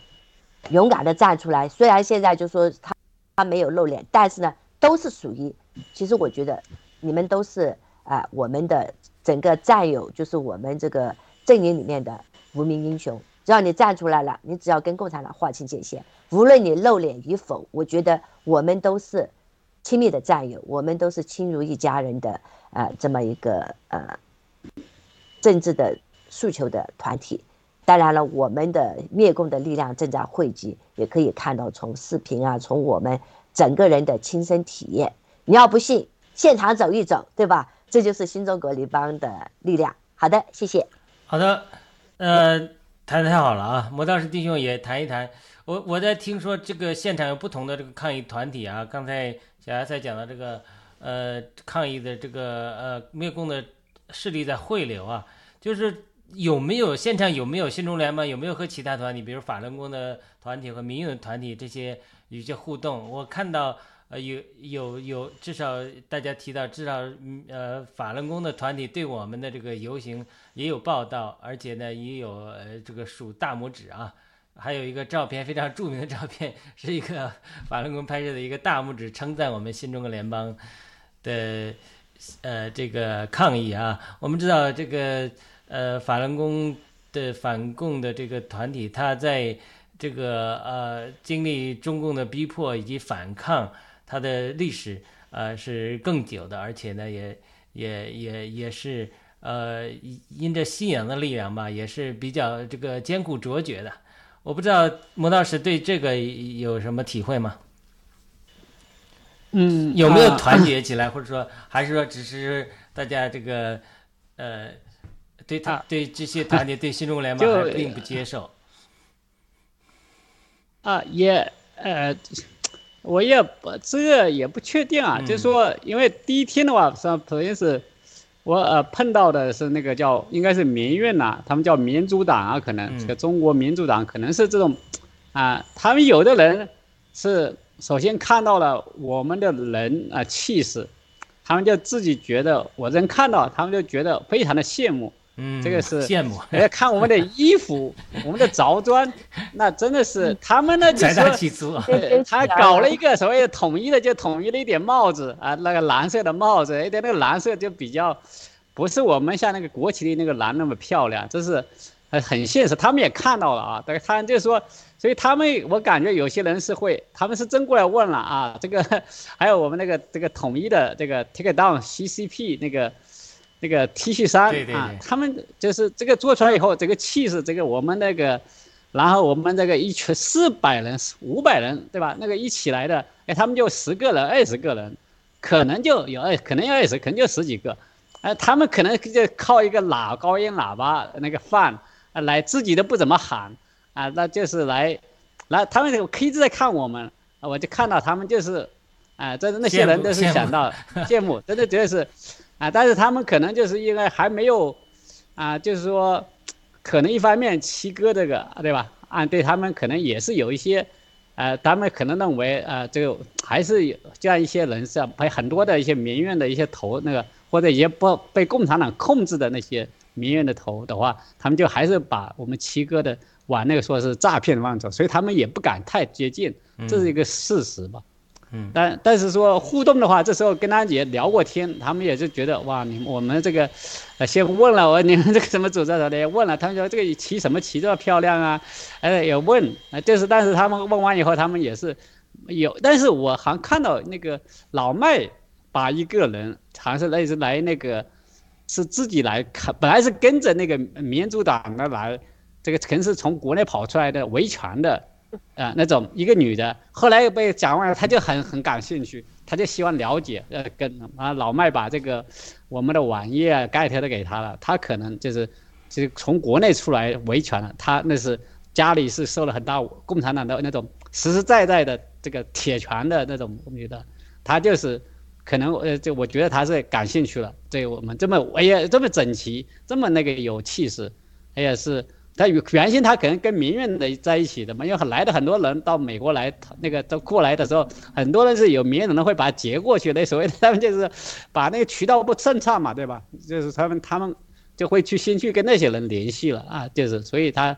勇敢的站出来。虽然现在就说他他没有露脸，但是呢，都是属于。其实我觉得你们都是啊，我们的整个战友，就是我们这个阵营里面的无名英雄。只要你站出来了，你只要跟共产党划清界限，无论你露脸与否，我觉得我们都是亲密的战友，我们都是亲如一家人的呃这么一个呃政治的诉求的团体。当然了，我们的灭共的力量正在汇集，也可以看到从视频啊，从我们整个人的亲身体验。你要不信，现场走一走，对吧？这就是新中国联邦的力量。好的，谢谢。好的，呃。谈的太好了啊！磨刀石弟兄也谈一谈。我我在听说这个现场有不同的这个抗议团体啊。刚才小艾在讲到这个呃抗议的这个呃灭共的势力在汇流啊，就是有没有现场有没有新中联盟有没有和其他团体，比如法轮功的团体和民运的团体这些有些互动？我看到。呃，有有有，至少大家提到，至少呃，法轮功的团体对我们的这个游行也有报道，而且呢，也有呃这个竖大拇指啊，还有一个照片非常著名的照片，是一个 <laughs> 法轮功拍摄的一个大拇指，称赞我们新中国联邦的呃这个抗议啊。我们知道这个呃法轮功的反共的这个团体，他在这个呃经历中共的逼迫以及反抗。它的历史呃是更久的，而且呢也也也也是呃因着信仰的力量吧，也是比较这个艰苦卓绝的。我不知道魔道士对这个有什么体会吗？嗯，有没有团结起来，或者说还是说只是大家这个呃对他对这些团结对新中国联盟还并不接受？啊，也呃。我也不这个也不确定啊，就是说，因为第一天的话，是首先是，我呃碰到的是那个叫应该是民运呐，他们叫民主党啊，可能这个中国民主党可能是这种，啊，他们有的人是首先看到了我们的人啊气势，他们就自己觉得我人看到，他们就觉得非常的羡慕。嗯，这个是羡慕。<laughs> 哎，看我们的衣服，我们的着装，那真的是他们呢，就是。<laughs> 他搞了一个所谓的统一的，就统一了一点帽子啊，那个蓝色的帽子，哎，对，那个蓝色就比较，不是我们像那个国旗的那个蓝那么漂亮，这是很很现实。他们也看到了啊，对，他就是说，所以他们我感觉有些人是会，他们是真过来问了啊，这个 <laughs> 还有我们那个这个统一的这个 take down CCP 那个。这个 T 恤衫啊，他们就是这个做出来以后，这个气势，这个我们那个，然后我们这个一群四百人、五百人，对吧？那个一起来的，哎，他们就十个人、二十个人，可能就有二，可能有二十，可能就十几个，哎，他们可能就靠一个喇高音喇叭那个放啊，来自己都不怎么喊啊，那就是来，来他们一直在看我们，我就看到他们就是，啊，这那些人都是想到 <laughs> 羡慕，真的觉得是。啊，但是他们可能就是因为还没有，啊，就是说，可能一方面七哥这个，对吧？啊，对他们可能也是有一些，呃，他们可能认为，呃，这个还是有这样一些人是，把很多的一些民怨的一些头那个，或者一些不被共产党控制的那些民怨的头的话，他们就还是把我们七哥的往那个说是诈骗方走，所以他们也不敢太接近，这是一个事实吧。嗯，但但是说互动的话，这时候跟他也聊过天，他们也是觉得哇，你我们这个，呃，先问了我你们这个什么组织的，也问了，他们说这个旗什么旗这么漂亮啊，哎，也问，啊，就是但是他们问完以后，他们也是有，但是我好像看到那个老麦把一个人，好像是类似来那个，是自己来看，本来是跟着那个民主党的来，这个可能是从国内跑出来的维权的。啊，那种一个女的，后来又被讲完了，她就很很感兴趣，她就希望了解，呃，跟啊老麦把这个我们的网页啊盖特都给她了，她可能就是就是从国内出来维权了，她那是家里是受了很大共产党的那种实实在在的这个铁拳的那种女的，她就是可能呃就我觉得她是感兴趣了，对我们这么哎呀这么整齐，这么那个有气势，哎呀是。他原先他可能跟民运的在一起的嘛，因为来的很多人到美国来，那个都过来的时候，很多人是有民运的会把他截过去的，所谓的他们就是把那个渠道不顺畅嘛，对吧？就是他们他们就会去先去跟那些人联系了啊，就是所以他，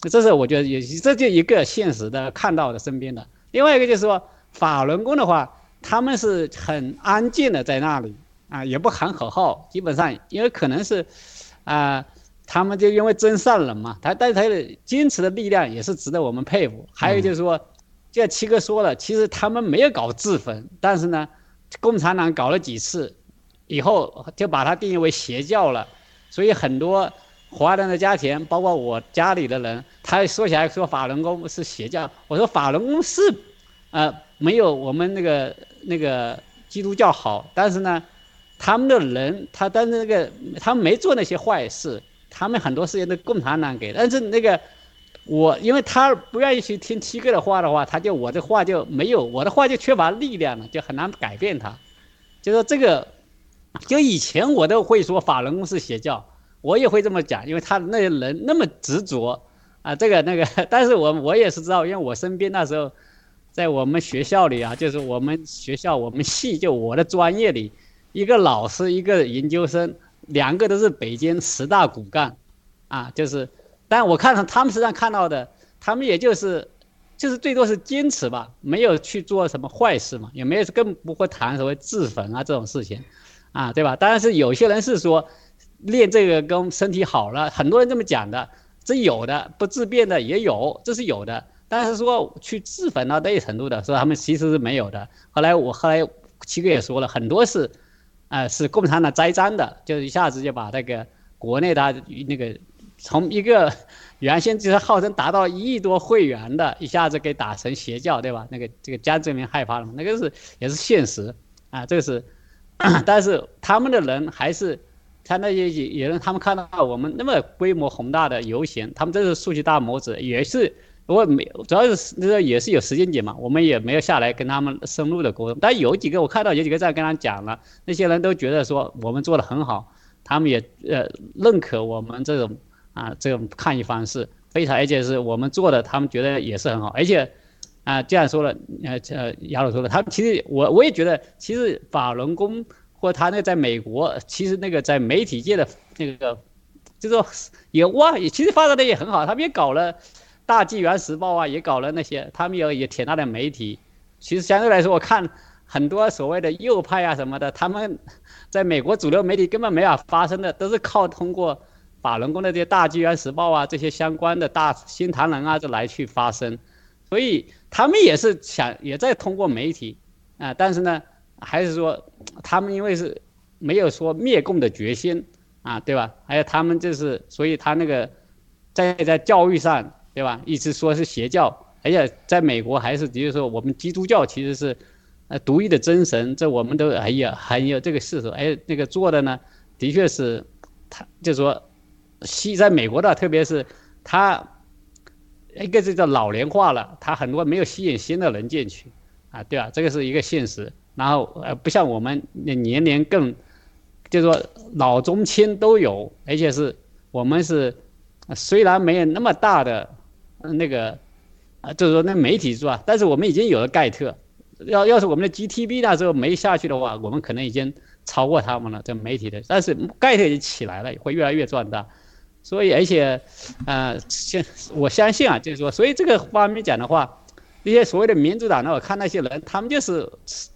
这是我觉得也这就一个现实的看到的身边的。另外一个就是说法轮功的话，他们是很安静的在那里啊，也不喊口号，基本上因为可能是啊。他们就因为真善人嘛，他但是他的坚持的力量也是值得我们佩服。还有就是说，就像七哥说了，其实他们没有搞自焚，但是呢，共产党搞了几次，以后就把它定义为邪教了。所以很多华人的家庭，包括我家里的人，他说起来说法轮功是邪教，我说法轮功是，呃，没有我们那个那个基督教好，但是呢，他们的人他但是那个他们没做那些坏事。他们很多事情都共产党给，但是那个我，因为他不愿意去听七哥的话的话，他就我的话就没有，我的话就缺乏力量了，就很难改变他。就说这个，就以前我都会说法轮功是邪教，我也会这么讲，因为他那些人那么执着啊，这个那个，<laughs> 但是我我也是知道，因为我身边那时候在我们学校里啊，就是我们学校我们系就我的专业里，一个老师一个研究生。两个都是北京十大骨干，啊，就是，但我看到他们身上看到的，他们也就是，就是最多是坚持吧，没有去做什么坏事嘛，也没有更不会谈所谓自焚啊这种事情，啊，对吧？当然是有些人是说练这个跟身体好了，很多人这么讲的，这有的不自便的也有，这是有的，但是说去自焚到这程度的，说他们其实是没有的。后来我后来七哥也说了很多是。啊，是共产党栽赃的，就是一下子就把那个国内的那个从一个原先就是号称达到一亿多会员的，一下子给打成邪教，对吧？那个这个江泽民害怕了？那个是也是现实啊，这个是，<clears throat> 但是他们的人还是，他那些也也让他们看到我们那么规模宏大的游行，他们这是竖起大拇指，也是。我没，主要是那个也是有时间点嘛，我们也没有下来跟他们深入的沟通。但有几个我看到有几个在跟他讲了，那些人都觉得说我们做的很好，他们也呃认可我们这种啊这种抗议方式，非常而且是我们做的，他们觉得也是很好。而且啊这样说了，呃呃亚鲁说了，他其实我我也觉得，其实法轮功或他那在美国，其实那个在媒体界的那个，就说也哇也其实发展的也很好，他们也搞了。大纪元时报啊，也搞了那些，他们有也挺大的媒体。其实相对来说，我看很多所谓的右派啊什么的，他们在美国主流媒体根本没法发声的，都是靠通过法轮功的这些大纪元时报啊这些相关的大新唐人啊这来去发声。所以他们也是想也在通过媒体啊，但是呢，还是说他们因为是没有说灭共的决心啊，对吧？还有他们就是，所以他那个在在教育上。对吧？一直说是邪教，而且在美国还是，比如说我们基督教其实是，呃，独一的真神，这我们都哎呀很有这个事实。哎，那个做的呢，的确是，他就说，西在美国的，特别是他，一个是叫老龄化了，他很多没有吸引新的人进去，啊，对吧？这个是一个现实。然后呃，不像我们年年更，就说老中青都有，而且是我们是虽然没有那么大的。那个，啊，就是说那媒体是吧？但是我们已经有了盖特，要要是我们的 GTB 那时候没下去的话，我们可能已经超过他们了，这媒体的，但是盖特也起来了，会越来越壮大。所以，而且，呃，相我相信啊，就是说，所以这个方面讲的话，一些所谓的民主党呢，我看那些人，他们就是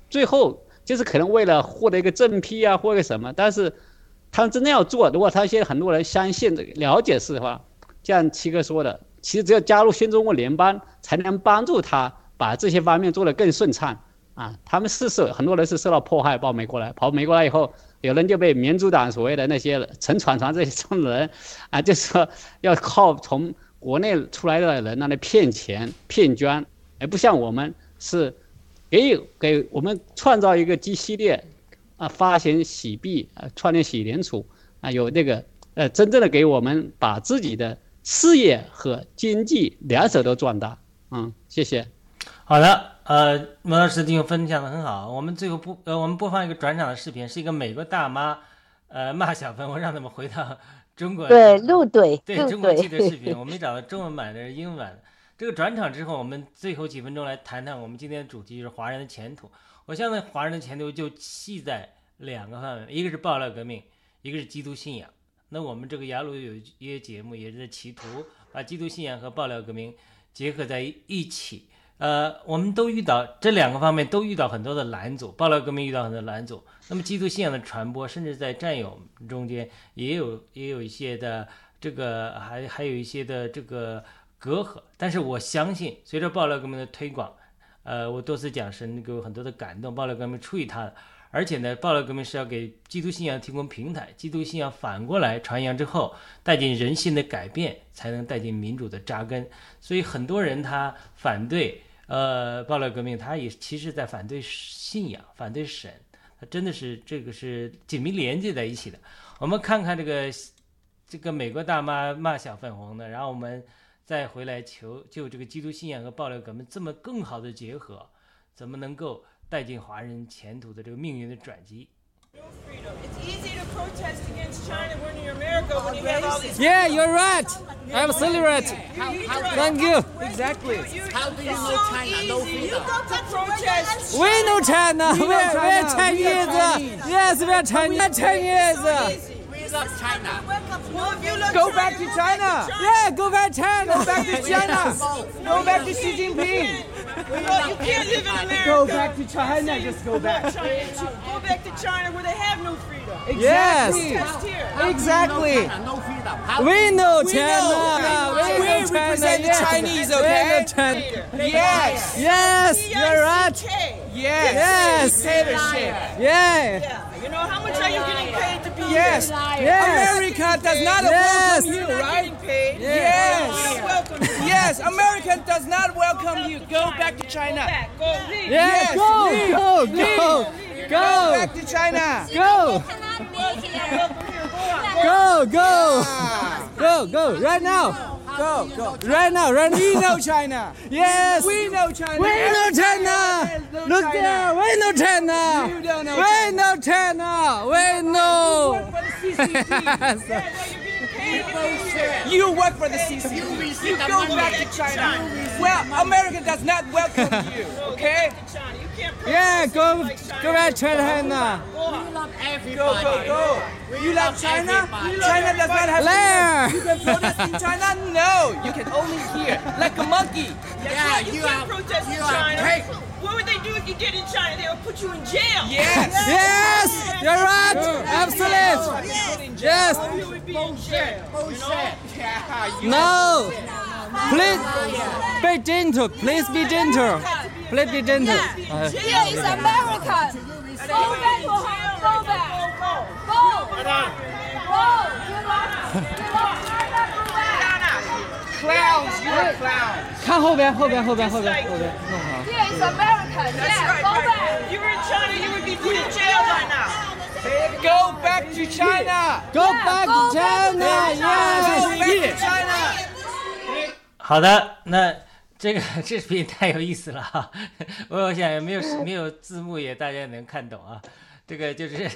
最后就是可能为了获得一个正批啊，或者什么，但是他们真的要做，如果他现在很多人相信、了解是的话，像七哥说的，其实只有加入新中国联邦，才能帮助他把这些方面做得更顺畅啊。他们是受很多人是受到迫害，跑美国来，跑美国来以后。有人就被民主党所谓的那些陈闯闯这些人，<laughs> 啊，就是说要靠从国内出来的人那里骗钱骗捐，而不像我们是给给我们创造一个基系列，啊，发行洗币啊，创建洗联储啊，有那个呃，真正的给我们把自己的事业和经济两手都壮大。嗯，谢谢。好的。呃，莫老师弟兄分享的很好。我们最后播呃，我们播放一个转场的视频，是一个美国大妈，呃，骂小粉我，让他们回到中国。对，陆队，<laughs> 对中国记的视频，<laughs> 我没找到中文版的，是英文版的。这个转场之后，我们最后几分钟来谈谈我们今天的主题，就是华人的前途。我相信华人的前途就系在两个范围，一个是爆料革命，一个是基督信仰。那我们这个雅鲁有一些节目，也是企图把基督信仰和爆料革命结合在一起。呃，我们都遇到这两个方面都遇到很多的拦阻，爆料革命遇到很多拦阻。那么基督信仰的传播，甚至在战友中间也有也有一些的这个，还还有一些的这个隔阂。但是我相信，随着爆料革命的推广，呃，我多次讲神给我很多的感动，爆料革命出于他的。而且呢，爆料革命是要给基督信仰提供平台，基督信仰反过来传扬之后，带进人性的改变，才能带进民主的扎根。所以很多人他反对。呃，爆料革命，他也其实在反对信仰，反对神，他真的是这个是紧密连接在一起的。我们看看这个这个美国大妈骂小粉红的，然后我们再回来求就这个基督信仰和爆料革命这么更好的结合，怎么能够带进华人前途的这个命运的转机？Yeah, you're right. Absolutely right. Thank you. Exactly. How do you know China? No freedom. We know China. We are, we're Chinese. Yes, we're Chinese. Chinese. China. Go back to China. Yeah, go back to China. Go back to China. Go back to Xi Jinping. You can't live in America. Go back to China. Just go back. Go back to China where they have no freedom. Yes. Just here. Exactly. No freedom. We know China. We We know represent the China. Chinese, We know okay? China. Yes. Yes, you're right. Yes. Yes. Dictatorship. Yeah. Yeah. You know how much are you getting paid to be Yes. here? Yes. America does not Yes. welcome you, right? Yes. Yes. Welcome Yes. America does not welcome you. Go back to China. Go. Leave. Yes. go, Leave. go, Leave. go, Go go, back to China. go, go, go, go, go, right now, Go. Go. right now, right now. We know China. Yes, We know China. we know China. Look China. there, we know China. You don't know We know China. We know. <laughs> You work for the CCP. You go back to China. Well, America does not welcome you. Okay? Yeah, go, go back to China. Go, go, go. You love China? China does not have. There. You can protest in China? No. You can only hear like a monkey. Yeah, you, can't protest in China. What would they do if you did in China? They would put you in jail. Yes. Yes, you're right. Absolute. Yes. You would be in jail. Yeah, you No. Please be gentle. Please be gentle. Please be gentle. Uh, Here is America. Go back to home. Go back. Go. Go. clowns. You're a clown. 看后边，后边，后边，后边，后边，弄好。 Here is America. Yeah. Go back. If you were in China, you would be put in jail by now. Go back to China. Go back to China. Go back to Yes. China. 好的，那这个 <laughs> 视频太有意思了哈，我想也没有没有字幕也大家能看懂啊。这个就是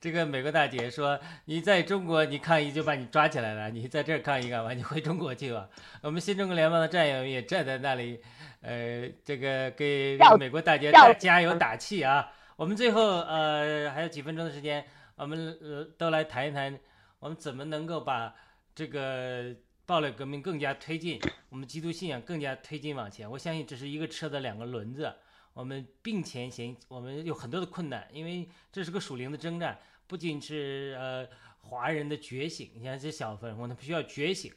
这个美国大姐说，你在中国你抗议就把你抓起来了，你在这儿抗议干嘛？你回中国去吧。我们新中国联邦的战友也站在那里，呃，这个给这个美国大姐要加油打气啊。我们最后呃还有几分钟的时间，我们呃都来谈一谈，我们怎么能够把这个暴力革命更加推进，我们基督信仰更加推进往前。我相信这是一个车的两个轮子，我们并前行，我们有很多的困难，因为这是个属灵的征战，不仅是呃华人的觉醒，你看这小粉红他必须要觉醒，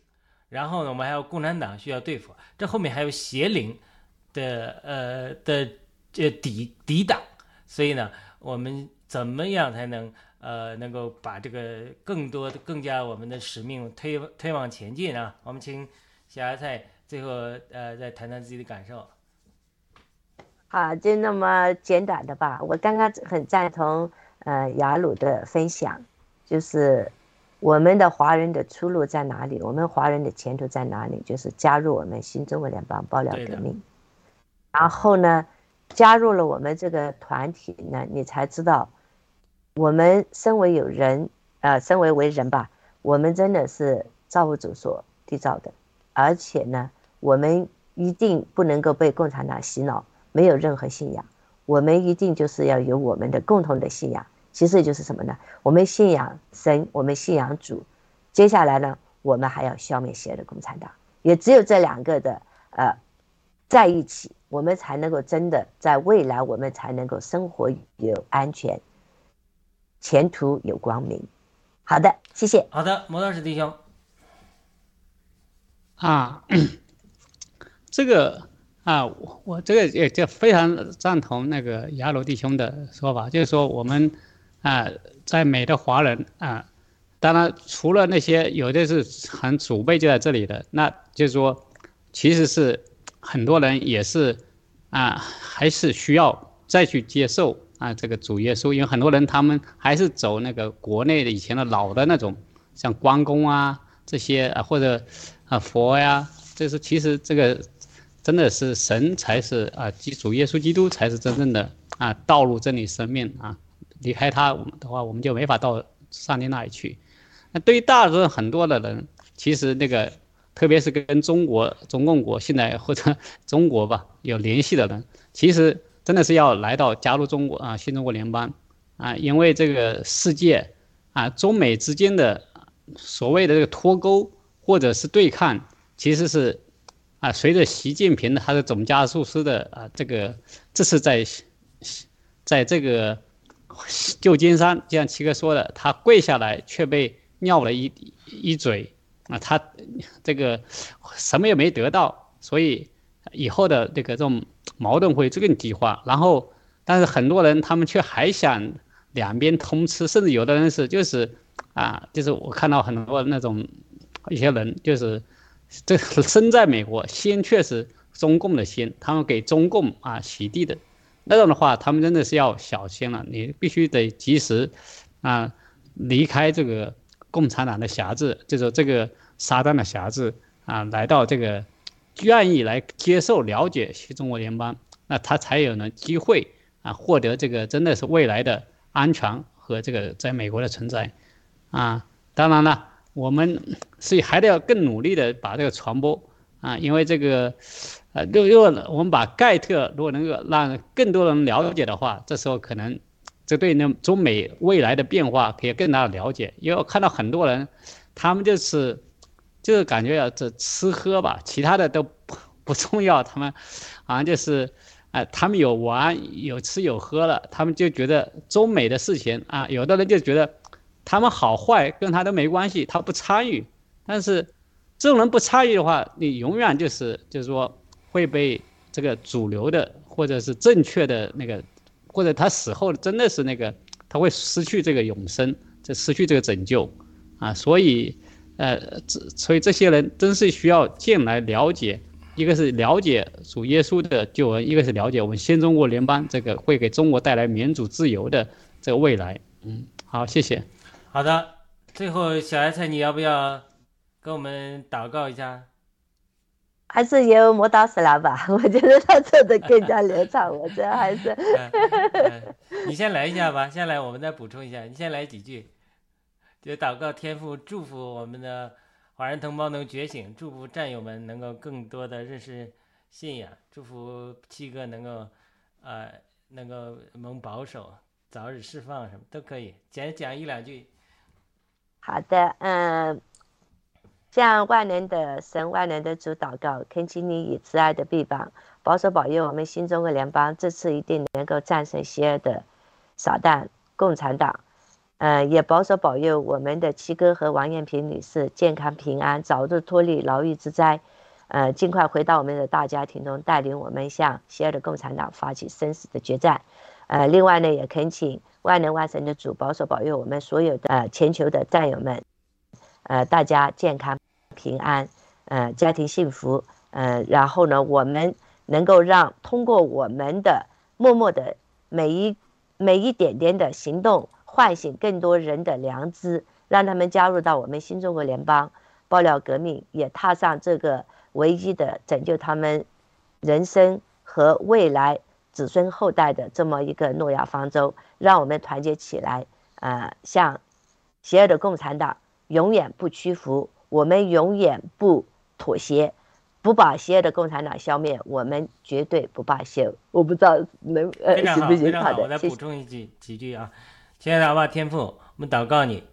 然后呢，我们还有共产党需要对付，这后面还有邪灵的呃的这抵抵挡，所以呢，我们怎么样才能呃能够把这个更多的、更加我们的使命推推往前进啊？我们请小芽菜最后呃再谈谈自己的感受。好，就那么简短的吧。我刚刚很赞同呃雅鲁的分享，就是我们的华人的出路在哪里？我们华人的前途在哪里？就是加入我们新中国联邦爆料革命。然后呢，加入了我们这个团体呢，你才知道，我们身为有人，呃，身为为人吧，我们真的是造物主所缔造的，而且呢，我们一定不能够被共产党洗脑。没有任何信仰，我们一定就是要有我们的共同的信仰。其实就是什么呢？我们信仰神，我们信仰主。接下来呢，我们还要消灭邪恶的共产党。也只有这两个的呃在一起，我们才能够真的在未来，我们才能够生活有安全，前途有光明。好的，谢谢。好的，摩道士弟兄啊，<coughs> 这个。啊，我我这个也就非常赞同那个雅鲁弟兄的说法，就是说我们啊，在美的华人啊，当然除了那些有的是很祖辈就在这里的，那就是说，其实是很多人也是啊，还是需要再去接受啊这个主耶稣，因为很多人他们还是走那个国内的以前的老的那种，像关公啊这些啊或者啊佛呀，这是其实这个。真的是神才是啊，基主耶稣基督才是真正的啊，道路真理生命啊，离开他的话，我们就没法到上帝那里去。那对于大多数很多的人，其实那个，特别是跟中国中共国现在或者 <laughs> 中国吧有联系的人，其实真的是要来到加入中国啊，新中国联邦啊，因为这个世界啊，中美之间的所谓的这个脱钩或者是对抗，其实是。啊，随着习近平他的总加速师的啊，这个这是在，在这个旧金山，就像七哥说的，他跪下来却被尿了一一嘴啊，他这个什么也没得到，所以以后的这个这种矛盾会更激化。然后，但是很多人他们却还想两边通吃，甚至有的人是就是啊，就是我看到很多那种一些人就是。这身在美国，先确实中共的先，他们给中共啊洗地的，那种的话，他们真的是要小心了。你必须得及时啊离开这个共产党的辖制，就是这个撒旦的辖制啊，来到这个愿意来接受了解新中国联邦，那他才有呢机会啊获得这个真的是未来的安全和这个在美国的存在啊。当然了。我们是还得要更努力的把这个传播啊，因为这个，呃，如如果我们把盖特如果能够让更多人了解的话，这时候可能这对那中美未来的变化可以更大的了解。因为我看到很多人，他们就是就是感觉要这吃喝吧，其他的都不不重要，他们好像就是，啊，他们有玩有吃有喝了，他们就觉得中美的事情啊，有的人就觉得。他们好坏跟他都没关系，他不参与。但是，这种人不参与的话，你永远就是就是说会被这个主流的或者是正确的那个，或者他死后真的是那个，他会失去这个永生，就失去这个拯救啊。所以，呃，所以这些人真是需要进来了解，一个是了解主耶稣的救恩，一个是了解我们新中国联邦这个会给中国带来民主自由的这个未来。嗯，好，谢谢。好的，最后小艾菜，你要不要跟我们祷告一下？还是由磨刀石来吧，<laughs> 我觉得他做的更加流畅。我这还是，你先来一下吧，先来，我们再补充一下。你先来几句，就祷告天父，祝福我们的华人同胞能觉醒，祝福战友们能够更多的认识信仰，祝福七哥能够呃能够蒙保守，早日释放什么都可以，讲讲一两句。好的，嗯，向万能的神、万能的主祷告，恳请你以慈爱的臂膀保守保佑我们新中国联邦，这次一定能够战胜邪恶的撒旦共产党。呃，也保守保佑我们的七哥和王艳萍女士健康平安，早日脱离牢狱之灾，呃，尽快回到我们的大家庭中，带领我们向邪恶的共产党发起生死的决战。呃，另外呢，也恳请万能万神的主保守保佑我们所有的呃全球的战友们，呃，大家健康平安，呃，家庭幸福，呃，然后呢，我们能够让通过我们的默默的每一每一点点的行动。唤醒更多人的良知，让他们加入到我们新中国联邦，爆料革命，也踏上这个唯一的拯救他们人生和未来子孙后代的这么一个诺亚方舟。让我们团结起来，呃，向邪恶的共产党永远不屈服，我们永远不妥协，不把邪恶的共产党消灭，我们绝对不罢休。我不知道能呃行不行？好的，我再补充一句几句啊。亲爱的阿爸天父，我们祷告你，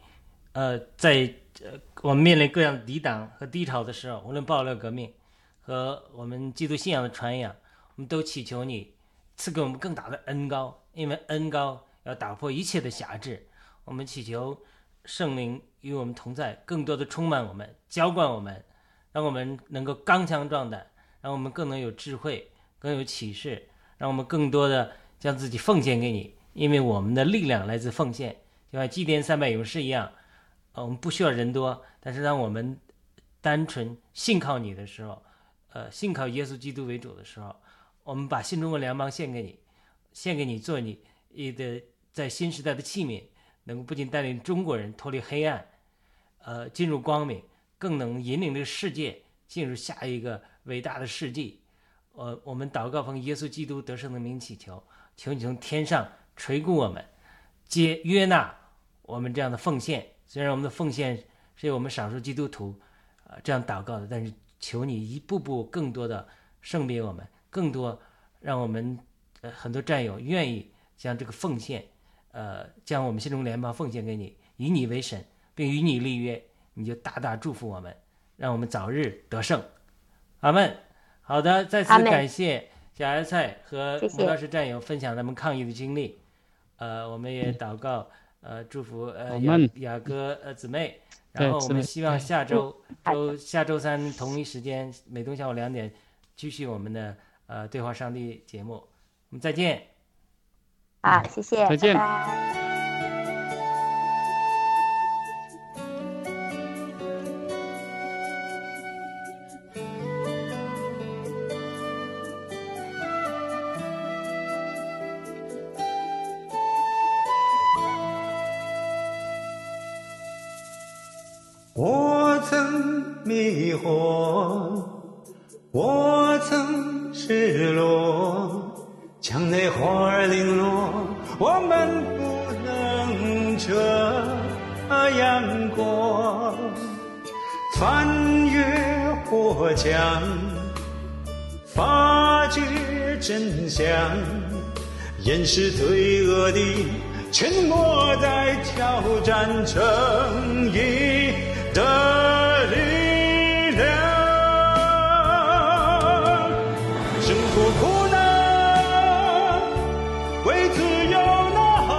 呃，在呃我们面临各样抵挡和低潮的时候，无论暴乱革命和我们基督信仰的传扬，我们都祈求你赐给我们更大的恩高，因为恩高要打破一切的辖制。我们祈求圣灵与我们同在，更多的充满我们，浇灌我们，让我们能够刚强壮胆，让我们更能有智慧，更有启示，让我们更多的将自己奉献给你。因为我们的力量来自奉献，就像祭奠三百勇士一样，呃，我们不需要人多，但是当我们单纯信靠你的时候，呃，信靠耶稣基督为主的时候，我们把新中国联邦献给你，献给你做你你的在新时代的器皿，能够不仅带领中国人脱离黑暗，呃，进入光明，更能引领这个世界进入下一个伟大的世纪。呃，我们祷告奉耶稣基督得胜的名祈求，求你从天上。垂顾我们，接约纳我们这样的奉献。虽然我们的奉献是由我们少数基督徒，呃，这样祷告的，但是求你一步步更多的圣别我们，更多让我们呃很多战友愿意将这个奉献，呃，将我们新中联邦奉献给你，以你为神，并与你立约，你就大大祝福我们，让我们早日得胜。阿门。好的，再次感谢小芽菜和吴老师战友分享他们抗疫的经历。呃，我们也祷告，呃，祝福呃雅雅哥呃姊妹，然后我们希望下周周下周三同一时间，每周下午两点，继续我们的呃对话上帝节目，我们再见。好，谢谢，再见。我想，发觉真相，掩饰罪恶的沉默，在挑战正义的力量。生活苦难，为自由呐喊。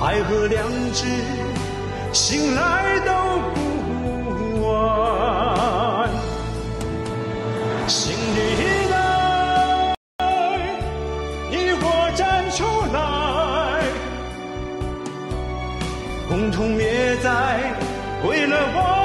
爱和良知，醒来共同灭在，为了我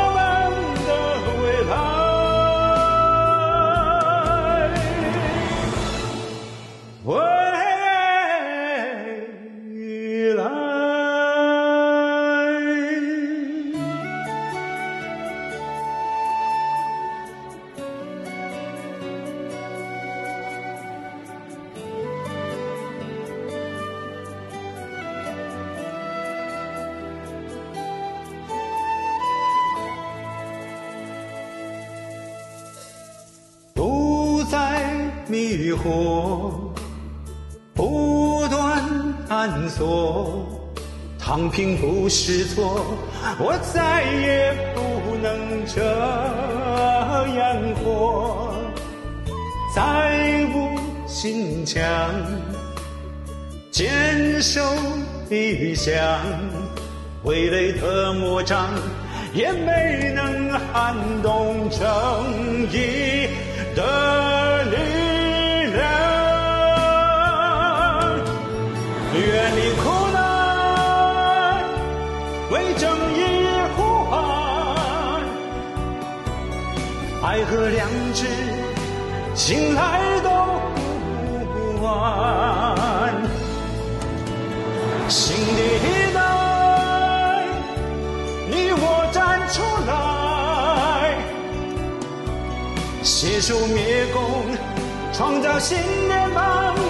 是错，我再也不能这样活，再无心强，坚守理想，傀儡的魔掌。也没能撼动正义的力量。愿你爱和良知醒来都不晚。新的一代。你我站出来，携手灭共，创造新的梦。